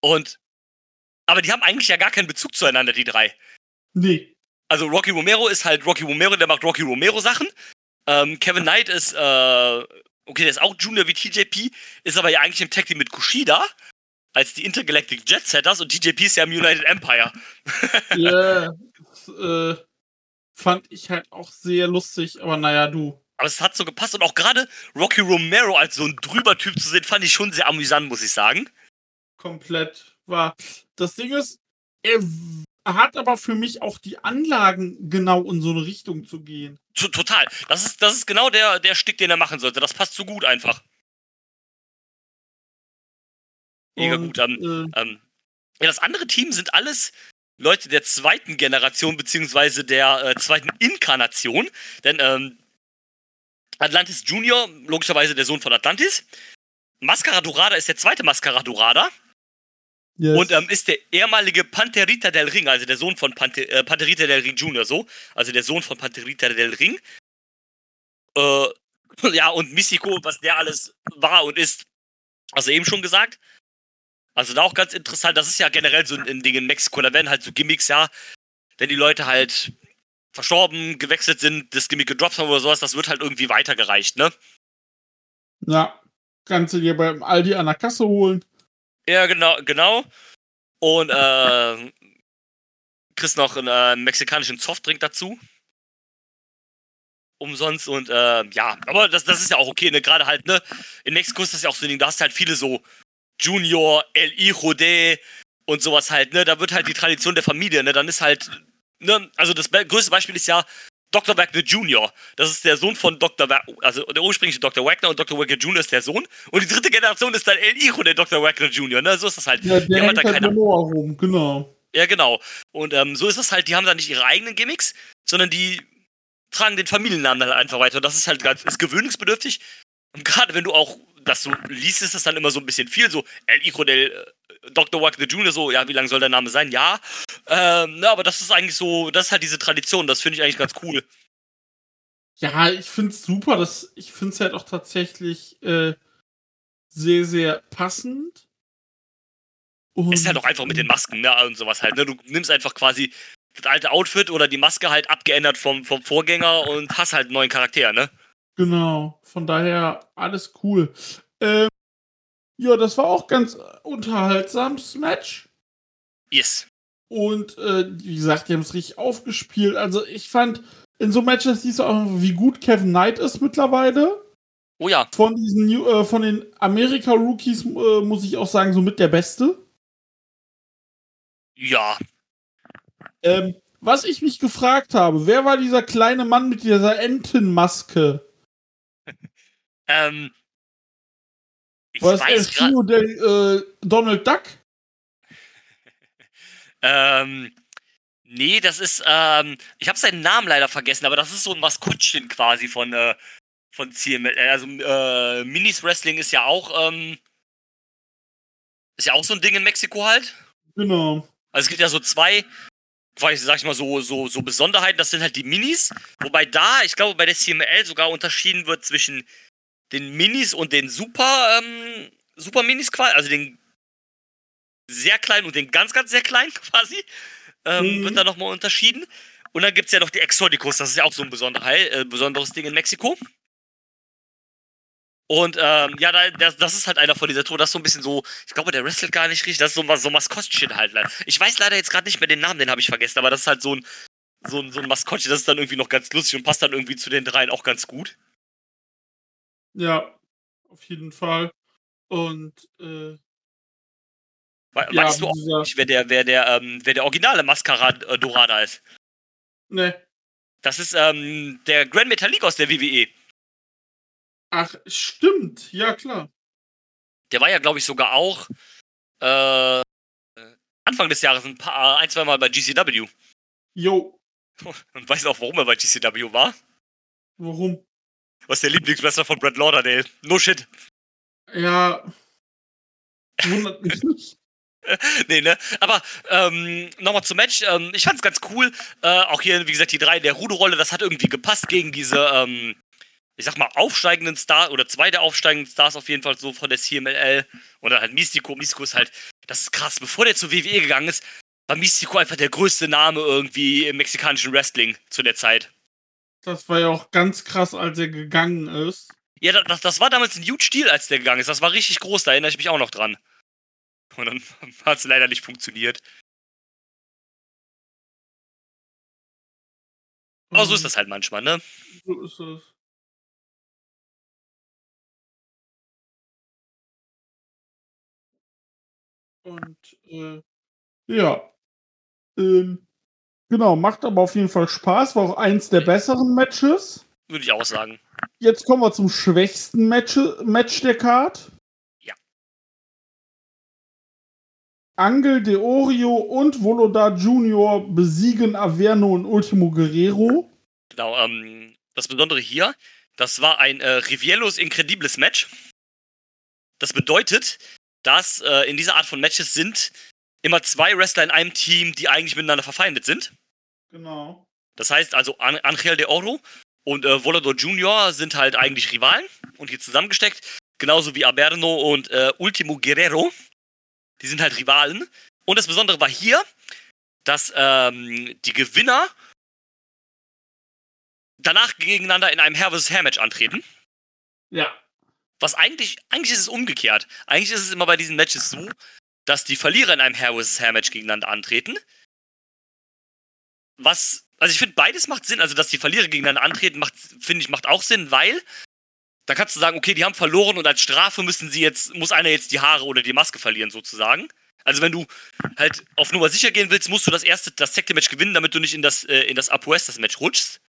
Und aber die haben eigentlich ja gar keinen Bezug zueinander, die drei. Nee. Also Rocky Romero ist halt Rocky Romero, der macht Rocky Romero Sachen. Ähm, Kevin Knight ist, äh, okay, der ist auch Junior wie TJP, ist aber ja eigentlich im Tag Team mit Kushida als die Intergalactic Jet Setters und TJP ist ja im United Empire. Ja, das, äh, fand ich halt auch sehr lustig, aber naja, du. Aber es hat so gepasst und auch gerade Rocky Romero als so ein drüber Typ zu sehen, fand ich schon sehr amüsant, muss ich sagen. Komplett war. Das Ding ist, er hat aber für mich auch die Anlagen, genau in so eine Richtung zu gehen. Total. Das ist, das ist genau der, der Stick, den er machen sollte. Das passt so gut einfach. Mega gut. Ähm, äh, ähm, ja, das andere Team sind alles Leute der zweiten Generation, beziehungsweise der äh, zweiten Inkarnation. Denn ähm, Atlantis Junior, logischerweise der Sohn von Atlantis. Mascara Dorada ist der zweite Mascara Dorada. Yes. Und ähm, ist der ehemalige Panterita del Ring, also der Sohn von Pante äh, Panterita del Ring Junior, so. Also der Sohn von Panterita del Ring. Äh, ja, und Mystico, was der alles war und ist, hast du eben schon gesagt. Also da auch ganz interessant, das ist ja generell so ein Ding in Mexiko, da werden halt so Gimmicks, ja, wenn die Leute halt verstorben, gewechselt sind, das Gimmick gedroppt haben oder sowas, das wird halt irgendwie weitergereicht, ne? Ja, kannst du dir beim Aldi an der Kasse holen. Ja, genau, genau. Und äh, kriegst noch einen äh, mexikanischen Softdrink dazu. Umsonst und äh, ja, aber das, das ist ja auch okay, ne? Gerade halt, ne? In Mexiko ist das ja auch so ein Ding, da hast halt viele so Junior, El Hijo de und sowas halt, ne? Da wird halt die Tradition der Familie, ne? Dann ist halt, ne? Also das größte Beispiel ist ja Dr. Wagner Jr. Das ist der Sohn von Dr. Wa also der ursprüngliche Dr. Wagner und Dr. Wagner Jr. ist der Sohn. Und die dritte Generation ist dann El Hijo der Dr. Wagner Jr. Ne? So ist das halt. Ja, der haben hängt halt da halt keine rum, genau. Ja, genau. Und ähm, so ist es halt, die haben da nicht ihre eigenen Gimmicks, sondern die tragen den Familiennamen dann halt einfach weiter. Und das ist halt ganz, ist gewöhnungsbedürftig. Und gerade wenn du auch das so liest, ist das dann immer so ein bisschen viel, so El Hijo del Dr. Wagner Jr., so, ja, wie lang soll der Name sein? Ja. Ähm, na, aber das ist eigentlich so, das ist halt diese Tradition, das finde ich eigentlich ganz cool. Ja, ich find's super. Das, ich find's halt auch tatsächlich äh, sehr, sehr passend. Und Ist halt auch einfach mit den Masken, ne, und sowas halt, ne? Du nimmst einfach quasi das alte Outfit oder die Maske halt abgeändert vom, vom Vorgänger und hast halt einen neuen Charakter, ne? Genau, von daher alles cool. Ähm, ja, das war auch ganz unterhaltsames Match. Yes. Und äh, wie gesagt, die haben es richtig aufgespielt. Also ich fand, in so Matches siehst du auch, wie gut Kevin Knight ist mittlerweile. Oh ja, Von diesen New, äh, von den Amerika-Rookies äh, muss ich auch sagen, somit der Beste. ja. Ähm, was ich mich gefragt habe, wer war dieser kleine Mann mit dieser Entenmaske? Ähm. Ich El weiß grad, Tio del äh, Donald Duck? ähm. Nee, das ist, ähm, ich habe seinen Namen leider vergessen, aber das ist so ein Maskottchen quasi von, äh, von CML. Also, äh, Minis Wrestling ist ja auch, ähm, ist ja auch so ein Ding in Mexiko halt. Genau. Also es gibt ja so zwei, quasi, sag ich mal, so, so, so Besonderheiten, das sind halt die Minis. Wobei da, ich glaube, bei der CML sogar unterschieden wird zwischen den Minis und den Super, ähm, Super Minis quasi, also den sehr kleinen und den ganz, ganz sehr kleinen quasi. Ähm, Mhm. Wird da nochmal unterschieden. Und dann gibt's ja noch die Exoticos, das ist ja auch so ein besonderer, äh, besonderes Ding in Mexiko. Und ähm, ja, da, das, das ist halt einer von dieser Tour. Das ist so ein bisschen so, ich glaube, der wrestelt gar nicht richtig. Das ist so, ein- so ein Maskottchen halt. Ich weiß leider jetzt gerade nicht mehr den Namen, den habe ich vergessen, aber das ist halt so ein, so ein, so ein Maskottchen, das ist dann irgendwie noch ganz lustig und passt dann irgendwie zu den dreien auch ganz gut. Ja, auf jeden Fall. Und äh, We Ja, weißt du auch dieser- nicht, wer der, wer der, ähm, wer der originale Mascarad äh, Dorada ist? ne. Das ist ähm, der Grand Metalik aus der WWE. Ach, stimmt. Ja, klar. Der war ja, glaube ich, sogar auch äh, Anfang des Jahres ein, paar, ein zwei Mal bei GCW. Jo, Und weißt du auch, warum er bei GCW war? warum? Was der Lieblingswrestler von Brad Lauderdale. No shit. Ja. Wundert mich nicht. nee, ne? Aber ähm, nochmal zum Match. Ähm, ich fand's ganz cool. Äh, auch hier, wie gesagt, die drei in der Rudo-Rolle, das hat irgendwie gepasst gegen diese, ähm, ich sag mal, aufsteigenden Stars oder zwei der aufsteigenden Stars auf jeden Fall so von der CMLL. Und dann halt Mystico. Mystico ist halt, das ist krass. Bevor der zur WWE gegangen ist, war Mystico einfach der größte Name irgendwie im mexikanischen Wrestling zu der Zeit. Das war ja auch ganz krass, als er gegangen ist. Ja, da- das, das war damals ein huge Deal, als der gegangen ist. Das war richtig groß, da erinnere ich mich auch noch dran. Und dann hat es leider nicht funktioniert. Aber so ist das halt manchmal, ne? So ist es. Und äh, ja. Ähm, genau, macht aber auf jeden Fall Spaß. War auch eins der besseren Matches. Würde ich auch sagen. Jetzt kommen wir zum schwächsten Match, Match der Card. Ja. Angel de Orio und Volodar Junior besiegen Averno und Ultimo Guerrero. Genau, ähm, das Besondere hier, das war ein äh, Rivielos Incredibles Match. Das bedeutet, dass äh, in dieser Art von Matches sind immer zwei Wrestler in einem Team, die eigentlich miteinander verfeindet sind. Genau. Das heißt also, An Angel de Oro und äh, Volador Junior sind halt eigentlich Rivalen und hier zusammengesteckt. Genauso wie Aberno und äh, Ultimo Guerrero. Die sind halt Rivalen. Und das Besondere war hier, dass ähm, die Gewinner danach gegeneinander in einem Hair vs. Hair Match antreten. Ja. Was eigentlich, eigentlich ist es umgekehrt. Eigentlich ist es immer bei diesen Matches so, dass die Verlierer in einem Hair vs. Hair Match gegeneinander antreten. Was, also ich finde, beides macht Sinn. Also, dass die Verlierer gegeneinander antreten, macht, finde ich, macht auch Sinn, weil dann kannst du sagen, okay, die haben verloren und als Strafe müssen sie jetzt, muss einer jetzt die Haare oder die Maske verlieren, sozusagen. Also, wenn du halt auf Nummer sicher gehen willst, musst du das erste, das Team Match gewinnen, damit du nicht in das, äh, in das Apuestas Match rutschst.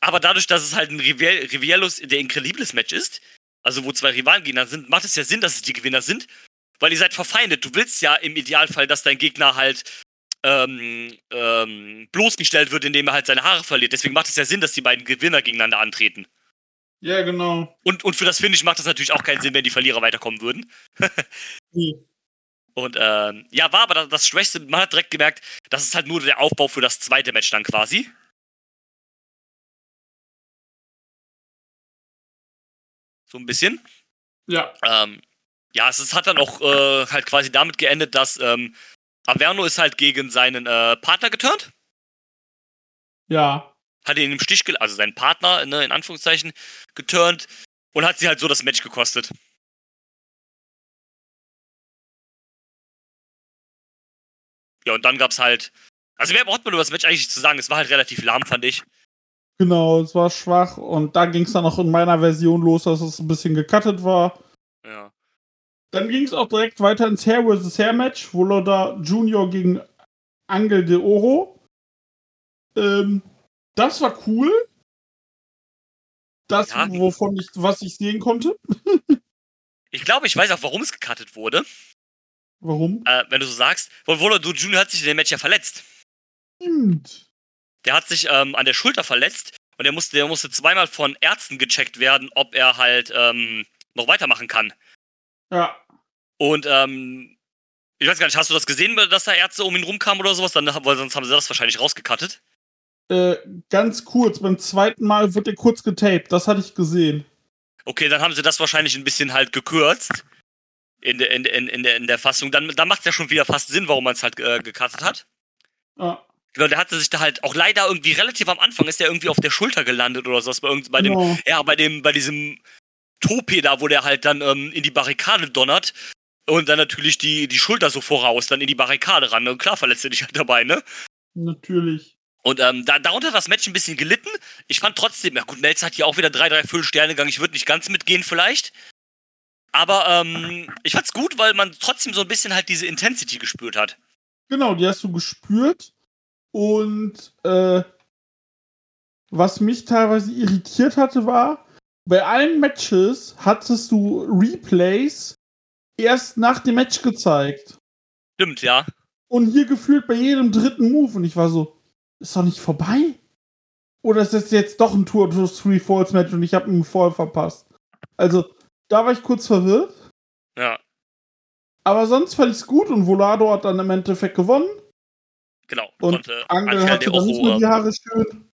Aber dadurch, dass es halt ein Rivieros der Incredibles Match ist, also wo zwei Rivalen Gegner sind, macht es ja Sinn, dass es die Gewinner sind, weil ihr seid verfeindet. Du willst ja im Idealfall, dass dein Gegner halt ähm, ähm, bloßgestellt wird, indem er halt seine Haare verliert. Deswegen macht es ja Sinn, dass die beiden Gewinner gegeneinander antreten. Ja, genau. Und, und für das Finish macht das natürlich auch keinen Sinn, wenn die Verlierer weiterkommen würden. Nee. Und ähm, ja, war aber das, das Schwächste, man hat direkt gemerkt, das ist halt nur der Aufbau für das zweite Match dann quasi. So ein bisschen. Ja. Ähm, ja, es ist, hat dann auch äh, halt quasi damit geendet, dass ähm, Averno ist halt gegen seinen äh, Partner geturnt. Ja. Hat ihn im Stich gelassen, also seinen Partner, ne, in Anführungszeichen, geturnt und hat sie halt so das Match gekostet. Ja, und dann gab's halt. Also mehr braucht man über das Match eigentlich zu sagen. Es war halt relativ lahm, fand ich. Genau, es war schwach und da ging es dann auch in meiner Version los, dass es ein bisschen gecuttet war. Ja. Dann ging es auch direkt weiter ins Hair vs. Hair Match, Woloda Junior gegen Angel de Oro. Ähm, das war cool. Das, Ja. wovon ich, was ich sehen konnte. Ich glaube, ich weiß auch, warum es gecuttet wurde. Warum? Äh, wenn du so sagst. Weil Volodo Junior hat sich in dem Match ja verletzt. Stimmt. Der hat sich ähm, an der Schulter verletzt und der musste, der musste zweimal von Ärzten gecheckt werden, ob er halt ähm, noch weitermachen kann. Ja. Und ähm, ich weiß gar nicht, hast du das gesehen, dass da Ärzte um ihn rumkamen oder sowas? Dann, weil sonst haben sie das wahrscheinlich rausgekattet. Äh, ganz kurz, beim zweiten Mal wird er kurz getaped. Das hatte ich gesehen. Okay, dann haben sie das wahrscheinlich ein bisschen halt gekürzt. In der, in, in, in der, in der Fassung. Dann, dann macht es ja schon wieder fast Sinn, warum man es halt äh, gecuttet hat. Ja. Weil der hatte sich da halt auch leider irgendwie relativ am Anfang ist der irgendwie auf der Schulter gelandet oder sowas bei, irgend, bei dem, Genau. ja, bei dem, bei diesem Tope da, wo der halt dann ähm, in die Barrikade donnert und dann natürlich die, die Schulter so voraus, dann in die Barrikade ran. Und klar verletzt er dich halt dabei, ne? Natürlich. Und ähm, da, darunter hat das Match ein bisschen gelitten. Ich fand trotzdem, ja gut, Melzer hat hier auch wieder drei, drei Füllsterne gegangen. Ich würde nicht ganz mitgehen vielleicht. Aber ähm, ich fand's gut, weil man trotzdem so ein bisschen halt diese Intensity gespürt hat. Genau, die hast du gespürt. Und äh, was mich teilweise irritiert hatte, war, bei allen Matches hattest du Replays erst nach dem Match gezeigt. Stimmt, ja. Und hier gefühlt bei jedem dritten Move. Und ich war so, ist doch nicht vorbei? Oder ist das jetzt doch ein Tour to Three Falls Match und ich habe einen Fall verpasst? Also, da war ich kurz verwirrt. Ja, Aber sonst fand ich es gut und Volado hat dann im Endeffekt gewonnen. genau. Und Konnte Angel hatte dann nicht mehr die Haare schön.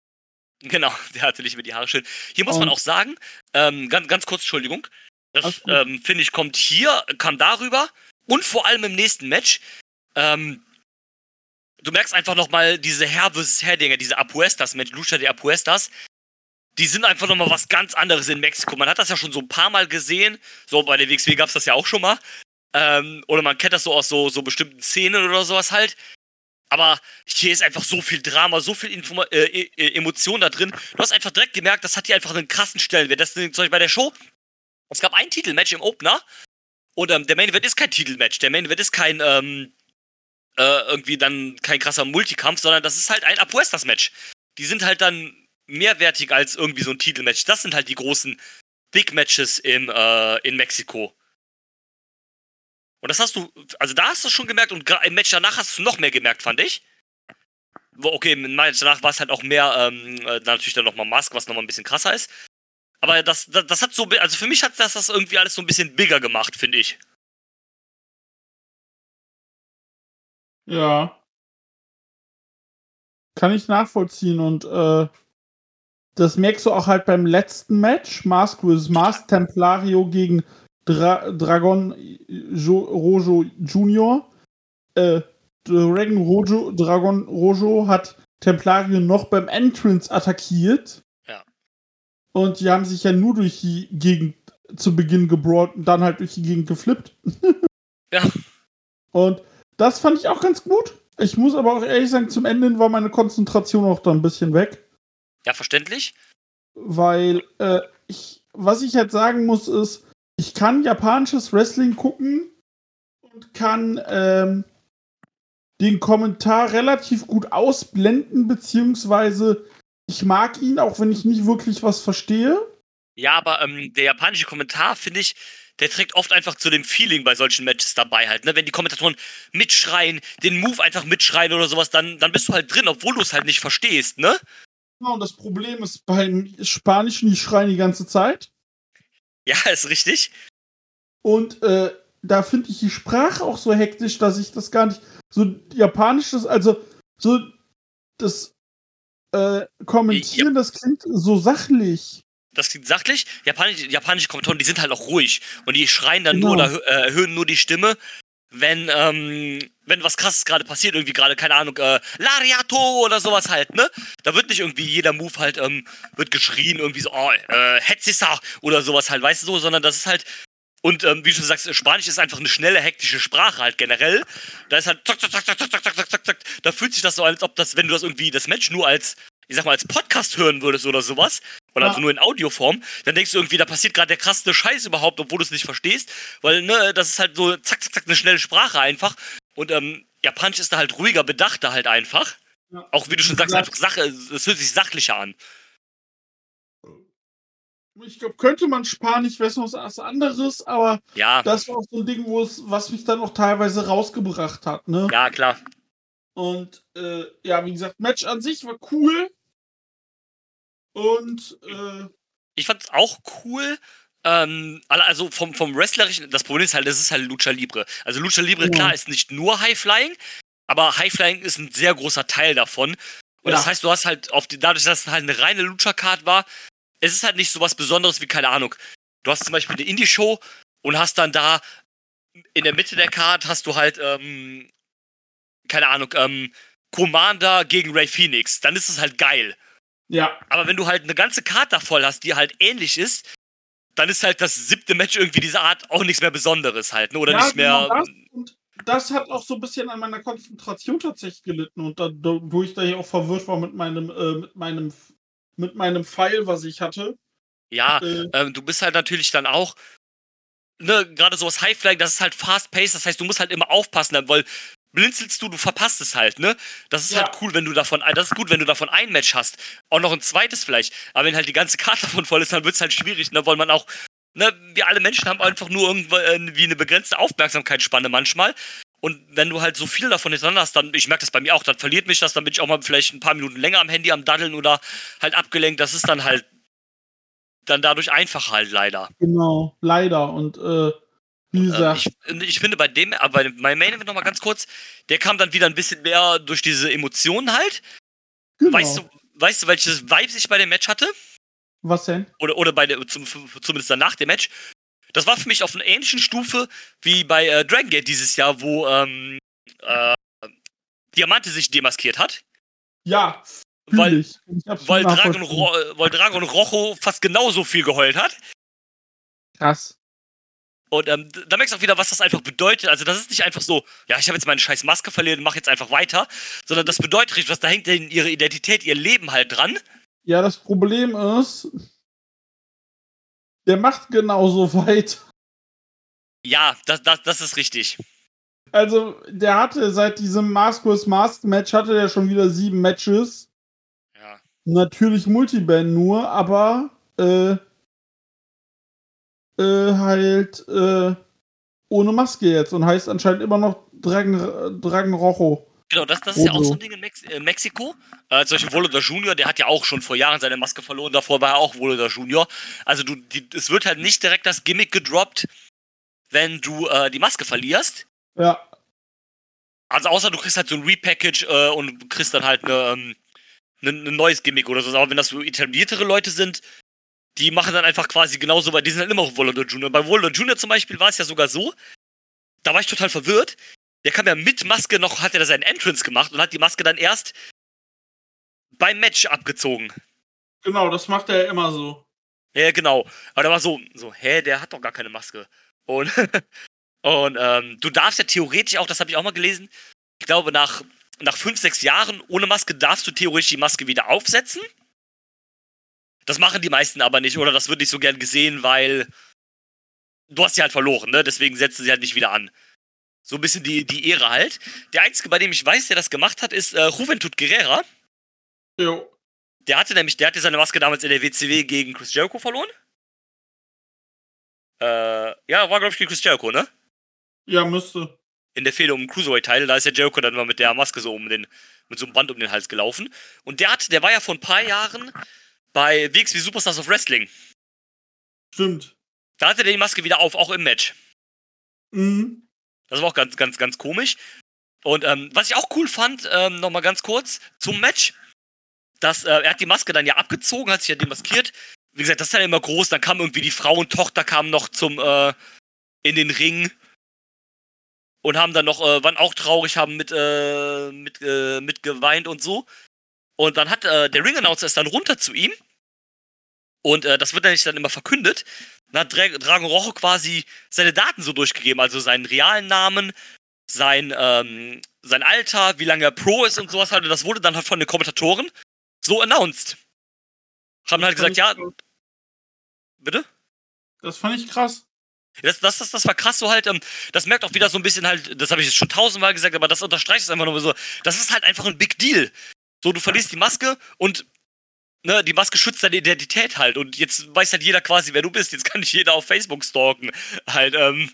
Genau, der hatte nicht mehr die Haare schön. Hier muss man Und- auch sagen, ähm, ganz, ganz kurz, Entschuldigung. Das, ähm, finde ich, kommt hier, kam darüber und vor allem im nächsten Match. Ähm, du merkst einfach nochmal diese Herr vs. Herr-Dinger, diese Apuestas-Match, Lucha de Apuestas. Die sind einfach nochmal was ganz anderes in Mexiko. Man hat das ja schon so ein paar Mal gesehen. So bei der WXW gab es das ja auch schon mal. Ähm, oder man kennt das so aus so, so bestimmten Szenen oder sowas halt. Aber hier ist einfach so viel Drama, so viel Informa äh, äh, Emotion da drin. Du hast einfach direkt gemerkt, das hat hier einfach einen krassen Stellenwert. Das ist zum Beispiel bei der Show. Es gab ein Titelmatch im Opener. Und ähm, der Main Event ist kein Titelmatch. Der Main Event ist kein, ähm, äh, irgendwie dann kein krasser Multikampf, sondern das ist halt ein Apuestas-Match. Die sind halt dann mehrwertig als irgendwie so ein Titelmatch. Das sind halt die großen Big Matches im, äh, in Mexiko. Und das hast du, also da hast du schon gemerkt und im Match danach hast du noch mehr gemerkt, fand ich. Okay, im Match danach war es halt auch mehr, ähm, äh, natürlich dann nochmal Mask, was nochmal ein bisschen krasser ist. Aber das, das, das hat so, also für mich hat das das irgendwie alles so ein bisschen bigger gemacht, finde ich. Ja. Kann ich nachvollziehen und äh, das merkst du auch halt beim letzten Match, Mask vs. Mask, Templario gegen Dra Dragon jo Rojo Jr. Äh, Dragon Rojo, Dragon Rojo hat Templario noch beim Entrance attackiert. Und die haben sich ja nur durch die Gegend zu Beginn gebrawlt und dann halt durch die Gegend geflippt. Ja. Und das fand ich auch ganz gut. Ich muss aber auch ehrlich sagen, zum Ende war meine Konzentration auch dann ein bisschen weg. Ja, verständlich? Weil äh, ich, was ich halt sagen muss, ist, ich kann japanisches Wrestling gucken und kann ähm, den Kommentar relativ gut ausblenden, beziehungsweise ich mag ihn, auch wenn ich nicht wirklich was verstehe. Ja, aber ähm, der japanische Kommentar, finde ich, der trägt oft einfach zu dem Feeling bei solchen Matches dabei halt. Ne? Wenn die Kommentatoren mitschreien, den Move einfach mitschreien oder sowas, dann, dann bist du halt drin, obwohl du es halt nicht verstehst, ne? Ja, und das Problem ist beim Spanischen, die schreien die ganze Zeit. Ja, ist richtig. Und äh, da finde ich die Sprache auch so hektisch, dass ich das gar nicht. So japanisch, das, also so das äh, Kommentieren, ja. das klingt so sachlich. Das klingt sachlich. Japanische, japanische Kommentatoren, die sind halt auch ruhig und die schreien dann genau. nur oder äh, erhöhen nur die Stimme, wenn, ähm, wenn was krasses gerade passiert, irgendwie gerade, keine Ahnung, äh, Lariato oder sowas halt, ne? Da wird nicht irgendwie jeder Move halt, ähm, wird geschrien, irgendwie so, oh, äh, Hetzisa oder sowas halt, weißt du so, sondern das ist halt, und ähm, wie du schon sagst, Spanisch ist einfach eine schnelle, hektische Sprache halt generell. Da ist halt zack, zack, zack, zack, zack, zack, zack, zack. Da fühlt sich das so an, als ob das, wenn du das irgendwie, das Match nur als, ich sag mal, als Podcast hören würdest oder sowas, oder ja. also nur in Audioform, dann denkst du irgendwie, da passiert gerade der krasseste Scheiß überhaupt, obwohl du es nicht verstehst, weil, ne, das ist halt so zack, zack, zack, eine schnelle Sprache einfach. Und, ähm, Japanisch ist da halt ruhiger, bedachter halt einfach. Ja. Auch wie du schon sagst, einfach Sache, es hört sich sachlicher an. Ich glaube, könnte man Spanisch, wäre es was anderes, aber ja. das war auch so ein Ding, wo es, was mich dann auch teilweise rausgebracht hat, ne? Ja, klar. Und äh, ja, wie gesagt, Match an sich war cool. Und äh, ich fand es auch cool. Ähm, also vom, vom Wrestlerischen, das Problem ist halt, das ist halt Lucha Libre. Also Lucha Libre, ja. klar, ist nicht nur High Flying, aber High Flying ist ein sehr großer Teil davon. Und ja. das heißt, du hast halt auf die, dadurch, dass es halt eine reine Lucha-Card war, es ist halt nicht so was Besonderes wie, keine Ahnung. Du hast zum Beispiel eine Indie-Show und hast dann da in der Mitte der Card hast du halt, ähm, keine Ahnung, ähm, Commander gegen Ray Phoenix. Dann ist es halt geil. Ja. Aber wenn du halt eine ganze Karte voll hast, die halt ähnlich ist, dann ist halt das siebte Match irgendwie dieser Art auch nichts mehr Besonderes halt, ne? Oder ja, nicht mehr. Genau das, und das hat auch so ein bisschen an meiner Konzentration tatsächlich gelitten und dadurch, da ich auch verwirrt war mit meinem, äh, mit meinem mit meinem Pfeil, was ich hatte. Ja, äh, ähm, du bist halt natürlich dann auch, ne, gerade sowas High Flag, das ist halt fast paced, das heißt, du musst halt immer aufpassen, weil blinzelst du, du verpasst es halt, ne? Das ist ja. halt cool, wenn du davon, das ist gut, wenn du davon ein Match hast. Auch noch ein zweites vielleicht. Aber wenn halt die ganze Karte davon voll ist, dann wird es halt schwierig, ne? Weil man auch, ne, wir alle Menschen haben einfach nur irgendwie eine begrenzte Aufmerksamkeitsspanne manchmal. Und wenn du halt so viel davon hintereinander hast, dann, ich merke das bei mir auch, dann verliert mich das, dann bin ich auch mal vielleicht ein paar Minuten länger am Handy am Daddeln oder halt abgelenkt. Das ist dann halt dann dadurch einfach halt leider. Genau, leider. Und äh, wie ähm, gesagt. ich, ich, finde bei dem, aber bei meinem Main Event nochmal ganz kurz, der kam dann wieder ein bisschen mehr durch diese Emotionen halt. Genau. Weißt du, weißt du, welches Vibe ich bei dem Match hatte? Was denn? Oder, oder bei der, zum, zumindest danach dem Match. Das war für mich auf einer ähnlichen Stufe wie bei äh, Dragon Gate dieses Jahr, wo ähm, äh, Diamante sich demaskiert hat. Ja, weil, weil, Dragon Ro weil Dragon Rojo fast genauso viel geheult hat. Krass. Und ähm, da merkst du auch wieder, was das einfach bedeutet. Also, das ist nicht einfach so, ja, ich habe jetzt meine scheiß Maske verliert und mach jetzt einfach weiter, sondern das bedeutet richtig, was da hängt denn ihre Identität, ihr Leben halt dran. Ja, das Problem ist, der macht genauso weit. Ja, das, das, das ist richtig. Also, der hatte seit diesem Maskus Mask Match hatte der schon wieder sieben Matches. Ja. Natürlich Multiband nur, aber äh, äh, halt äh, ohne Maske jetzt und heißt anscheinend immer noch Dragon, Dragon Rojo. Genau, das, das ist ja auch so ein Ding in Mex äh, Mexiko. Äh, zum Beispiel Woloda Junior, der hat ja auch schon vor Jahren seine Maske verloren, davor war er auch Woloda Junior. Also du, die, es wird halt nicht direkt das Gimmick gedroppt, wenn du äh, die Maske verlierst. Ja. Also außer du kriegst halt so ein Repackage äh, und kriegst dann halt eine, ähm, ne, ne neues Gimmick oder so. Aber wenn das so etabliertere Leute sind, die machen dann einfach quasi genauso, weil die sind halt immer auf Woloda Junior. Bei Woloda Junior zum Beispiel war es ja sogar so, da war ich total verwirrt der kam ja mit Maske noch, hat er da seinen Entrance gemacht und hat die Maske dann erst beim Match abgezogen. Genau, das macht er immer so. Ja, genau. Aber da war so, so, hä, der hat doch gar keine Maske. Und, und ähm, du darfst ja theoretisch auch, das habe ich auch mal gelesen, ich glaube, nach, nach fünf, sechs Jahren ohne Maske darfst du theoretisch die Maske wieder aufsetzen. Das machen die meisten aber nicht, oder das wird nicht so gern gesehen, weil du hast sie halt verloren, ne? Deswegen setzen sie halt nicht wieder an so ein bisschen die, die Ehre halt. Der einzige, bei dem ich weiß, der das gemacht hat, ist äh, Juventud Guerrera. Jo. der hatte nämlich, der hatte seine Maske damals in der WCW gegen Chris Jericho verloren. Äh, ja, war glaube ich gegen Chris Jericho, ne? Ja, müsste. In der Fehde um den Cruiserweight-Teil, da ist der Jericho dann mal mit der Maske so um den, mit so einem Band um den Hals gelaufen. Und der hat, der war ja vor ein paar Jahren bei WXW Superstars of Wrestling. Stimmt. Da hatte der die Maske wieder auf, auch im Match. Mhm. Das war auch ganz, ganz, ganz komisch. Und ähm, was ich auch cool fand, ähm, nochmal ganz kurz zum Match, dass äh, er hat die Maske dann ja abgezogen, hat sich ja demaskiert. Wie gesagt, das ist dann immer groß. Dann kam irgendwie die Frau und Tochter kamen noch zum äh, in den Ring und haben dann noch, äh, waren auch traurig, haben mit, äh, mit, äh, mit geweint und so. Und dann hat äh, der Ring-Announcer ist dann runter zu ihm. Und äh, das wird nämlich dann immer verkündet. Dann hat Dra Dragon Rojo quasi seine Daten so durchgegeben, also seinen realen Namen, sein, ähm, sein Alter, wie lange er Pro ist und sowas halt. Und das wurde dann halt von den Kommentatoren so announced. Haben halt gesagt, ja. Bitte? Das fand ich krass. Das, das, das, das war krass so halt, ähm, das merkt auch wieder so ein bisschen halt, das habe ich jetzt schon tausendmal gesagt, aber das unterstreicht es einfach nur so, das ist halt einfach ein Big Deal. So, du verlierst die Maske und ne, die Maske schützt deine Identität halt und jetzt weiß halt jeder quasi, wer du bist. Jetzt kann nicht jeder auf Facebook stalken. Halt, ähm.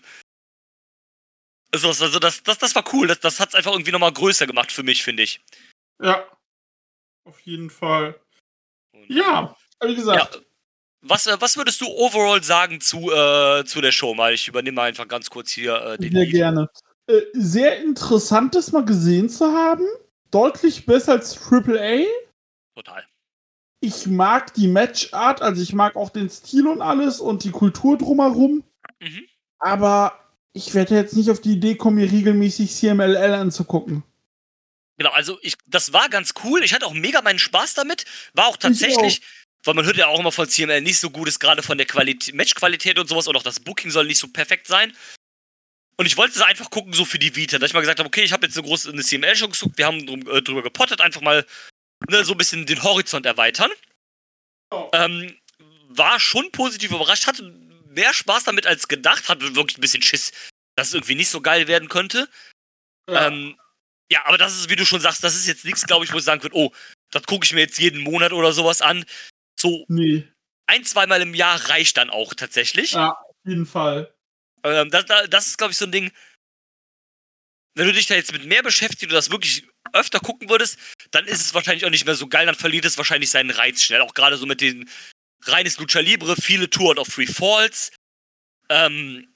Also, also das, das, das war cool. Das, das hat es einfach irgendwie nochmal größer gemacht für mich, finde ich. Ja. Auf jeden Fall. Ja, wie gesagt. Ja. Was, äh, was würdest du overall sagen zu, äh, zu der Show? Mal, ich übernehme einfach ganz kurz hier äh, den Sehr Lead. gerne. Äh, sehr interessant, das mal gesehen zu haben. Deutlich besser als Triple A. Total. Ich mag die Matchart, also ich mag auch den Stil und alles und die Kultur drumherum. Mhm. Aber ich werde jetzt nicht auf die Idee kommen, mir regelmäßig CMLL anzugucken. Genau, also ich, das war ganz cool. Ich hatte auch mega meinen Spaß damit. War auch tatsächlich, weil man hört ja auch immer von CML nicht so gut ist, gerade von der Qualität, Matchqualität und sowas und auch das Booking soll nicht so perfekt sein. Und ich wollte es einfach gucken, so für die Vita, dass ich mal gesagt habe, okay, ich habe jetzt eine große eine CML schon gesucht, wir haben drum, äh, drüber gepottet, einfach mal ne, so ein bisschen den Horizont erweitern. Ähm, war schon positiv überrascht, hatte mehr Spaß damit als gedacht, hatte wirklich ein bisschen Schiss, dass es irgendwie nicht so geil werden könnte. Ja. Ähm, ja, aber das ist, wie du schon sagst, das ist jetzt nichts, glaube ich, wo ich sagen würde, oh, das gucke ich mir jetzt jeden Monat oder sowas an. So nee. ein, zweimal im Jahr reicht dann auch tatsächlich. Ja, auf jeden Fall. Ähm, das, das das ist, glaube ich, so ein Ding. Wenn du dich da jetzt mit mehr beschäftigst und das wirklich öfter gucken würdest, dann ist es wahrscheinlich auch nicht mehr so geil, dann verliert es wahrscheinlich seinen Reiz schnell. Auch gerade so mit den reines Lucha Libre, viele Touren of Free Falls. Ähm,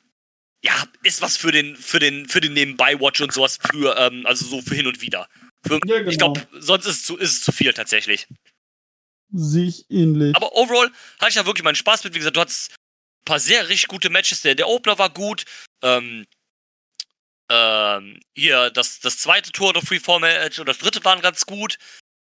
ja, ist was für den, für den, für den Nebenbei-Watch und sowas für, ähm, also so für hin und wieder. Für, Ja, genau. Ich glaube, sonst ist es, zu, ist es zu viel tatsächlich. Sehe ich ähnlich. Aber overall hatte ich da wirklich meinen Spaß mit. Wie gesagt, du hattest ein paar sehr richtig gute Matches. Der, der Opener war gut. Ähm, ähm, hier, das, das zweite Tour of Freeform Match und das dritte waren ganz gut.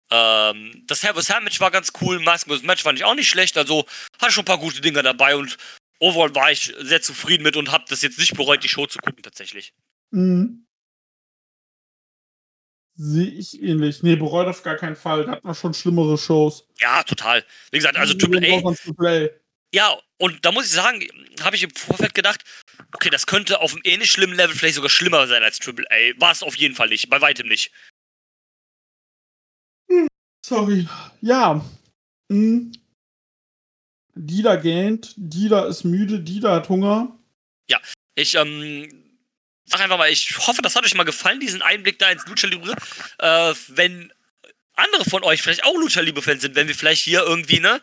Ähm, das Hair vs. Match war ganz cool. Mask vs. Match fand ich auch nicht schlecht. Also hatte schon ein paar gute Dinge dabei und overall war ich sehr zufrieden mit und habe das jetzt nicht bereut, die Show zu gucken tatsächlich. Mhm. Sehe ich ähnlich. Nee, bereut auf gar keinen Fall. Da hat man schon schlimmere Shows. Ja, total. Wie gesagt, also Triple A. Ja, und da muss ich sagen, habe ich im Vorfeld gedacht, okay, das könnte auf einem ähnlich schlimmen Level vielleicht sogar schlimmer sein als Triple A. War es auf jeden Fall nicht, bei weitem nicht. Sorry. Ja. Mhm. Dida gähnt, Dida ist müde, Dida hat Hunger. Ich, ähm, sag einfach mal, ich hoffe, das hat euch mal gefallen, diesen Einblick da ins Lucha Libre. Äh, wenn andere von euch vielleicht auch Lucha Libre-Fans sind, wenn wir vielleicht hier irgendwie, ne,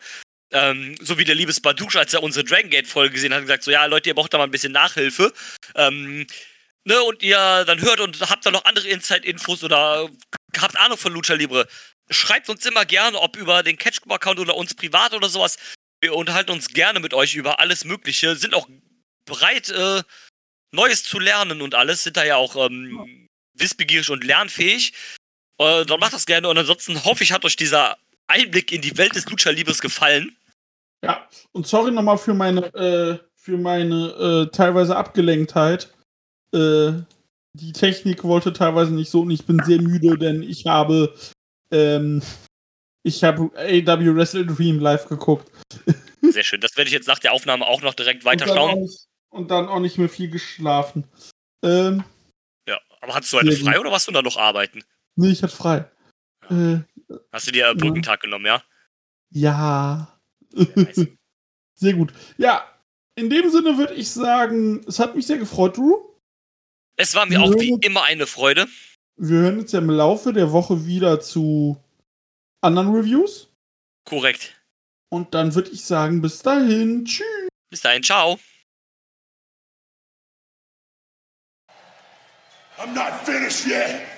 ähm, so wie der liebe Spadouche, als er unsere Dragon Gate-Folge gesehen hat, gesagt, so, ja, Leute, ihr braucht da mal ein bisschen Nachhilfe. Ähm, ne, und ihr dann hört und habt da noch andere Inside-Infos oder habt Ahnung von Lucha Libre, schreibt uns immer gerne, ob über den Catch-Account oder uns privat oder sowas. Wir unterhalten uns gerne mit euch über alles Mögliche, sind auch bereit, äh, Neues zu lernen und alles, sind da ja auch ähm, wissbegierig und lernfähig. Äh, dann macht das gerne und ansonsten hoffe ich, hat euch dieser Einblick in die Welt des Lucha Libres gefallen. Ja, und sorry nochmal für meine, äh, für meine äh, teilweise Abgelenktheit. Äh, die Technik wollte teilweise nicht so und ich bin sehr müde, denn ich habe, ähm, ich habe AW Wrestle Dream live geguckt. Sehr schön. Das werde ich jetzt nach der Aufnahme auch noch direkt Und dann, weiterschauen. nicht, und dann auch nicht mehr viel geschlafen. Ähm, Ja, aber hattest du gut. frei oder warst du da noch arbeiten? nee, ich hatte frei. Äh, Hast du dir äh, Brückentag genommen, ja? Ja. sehr gut. Ja, in dem Sinne würde ich sagen, es hat mich sehr gefreut, Drew. Es war mir auch wie immer eine Freude. Wir hören uns ja im Laufe der Woche wieder zu anderen Reviews. Korrekt. Und dann würde ich sagen, bis dahin. Tschüss. Bis dahin, ciao. I'm not finished yet.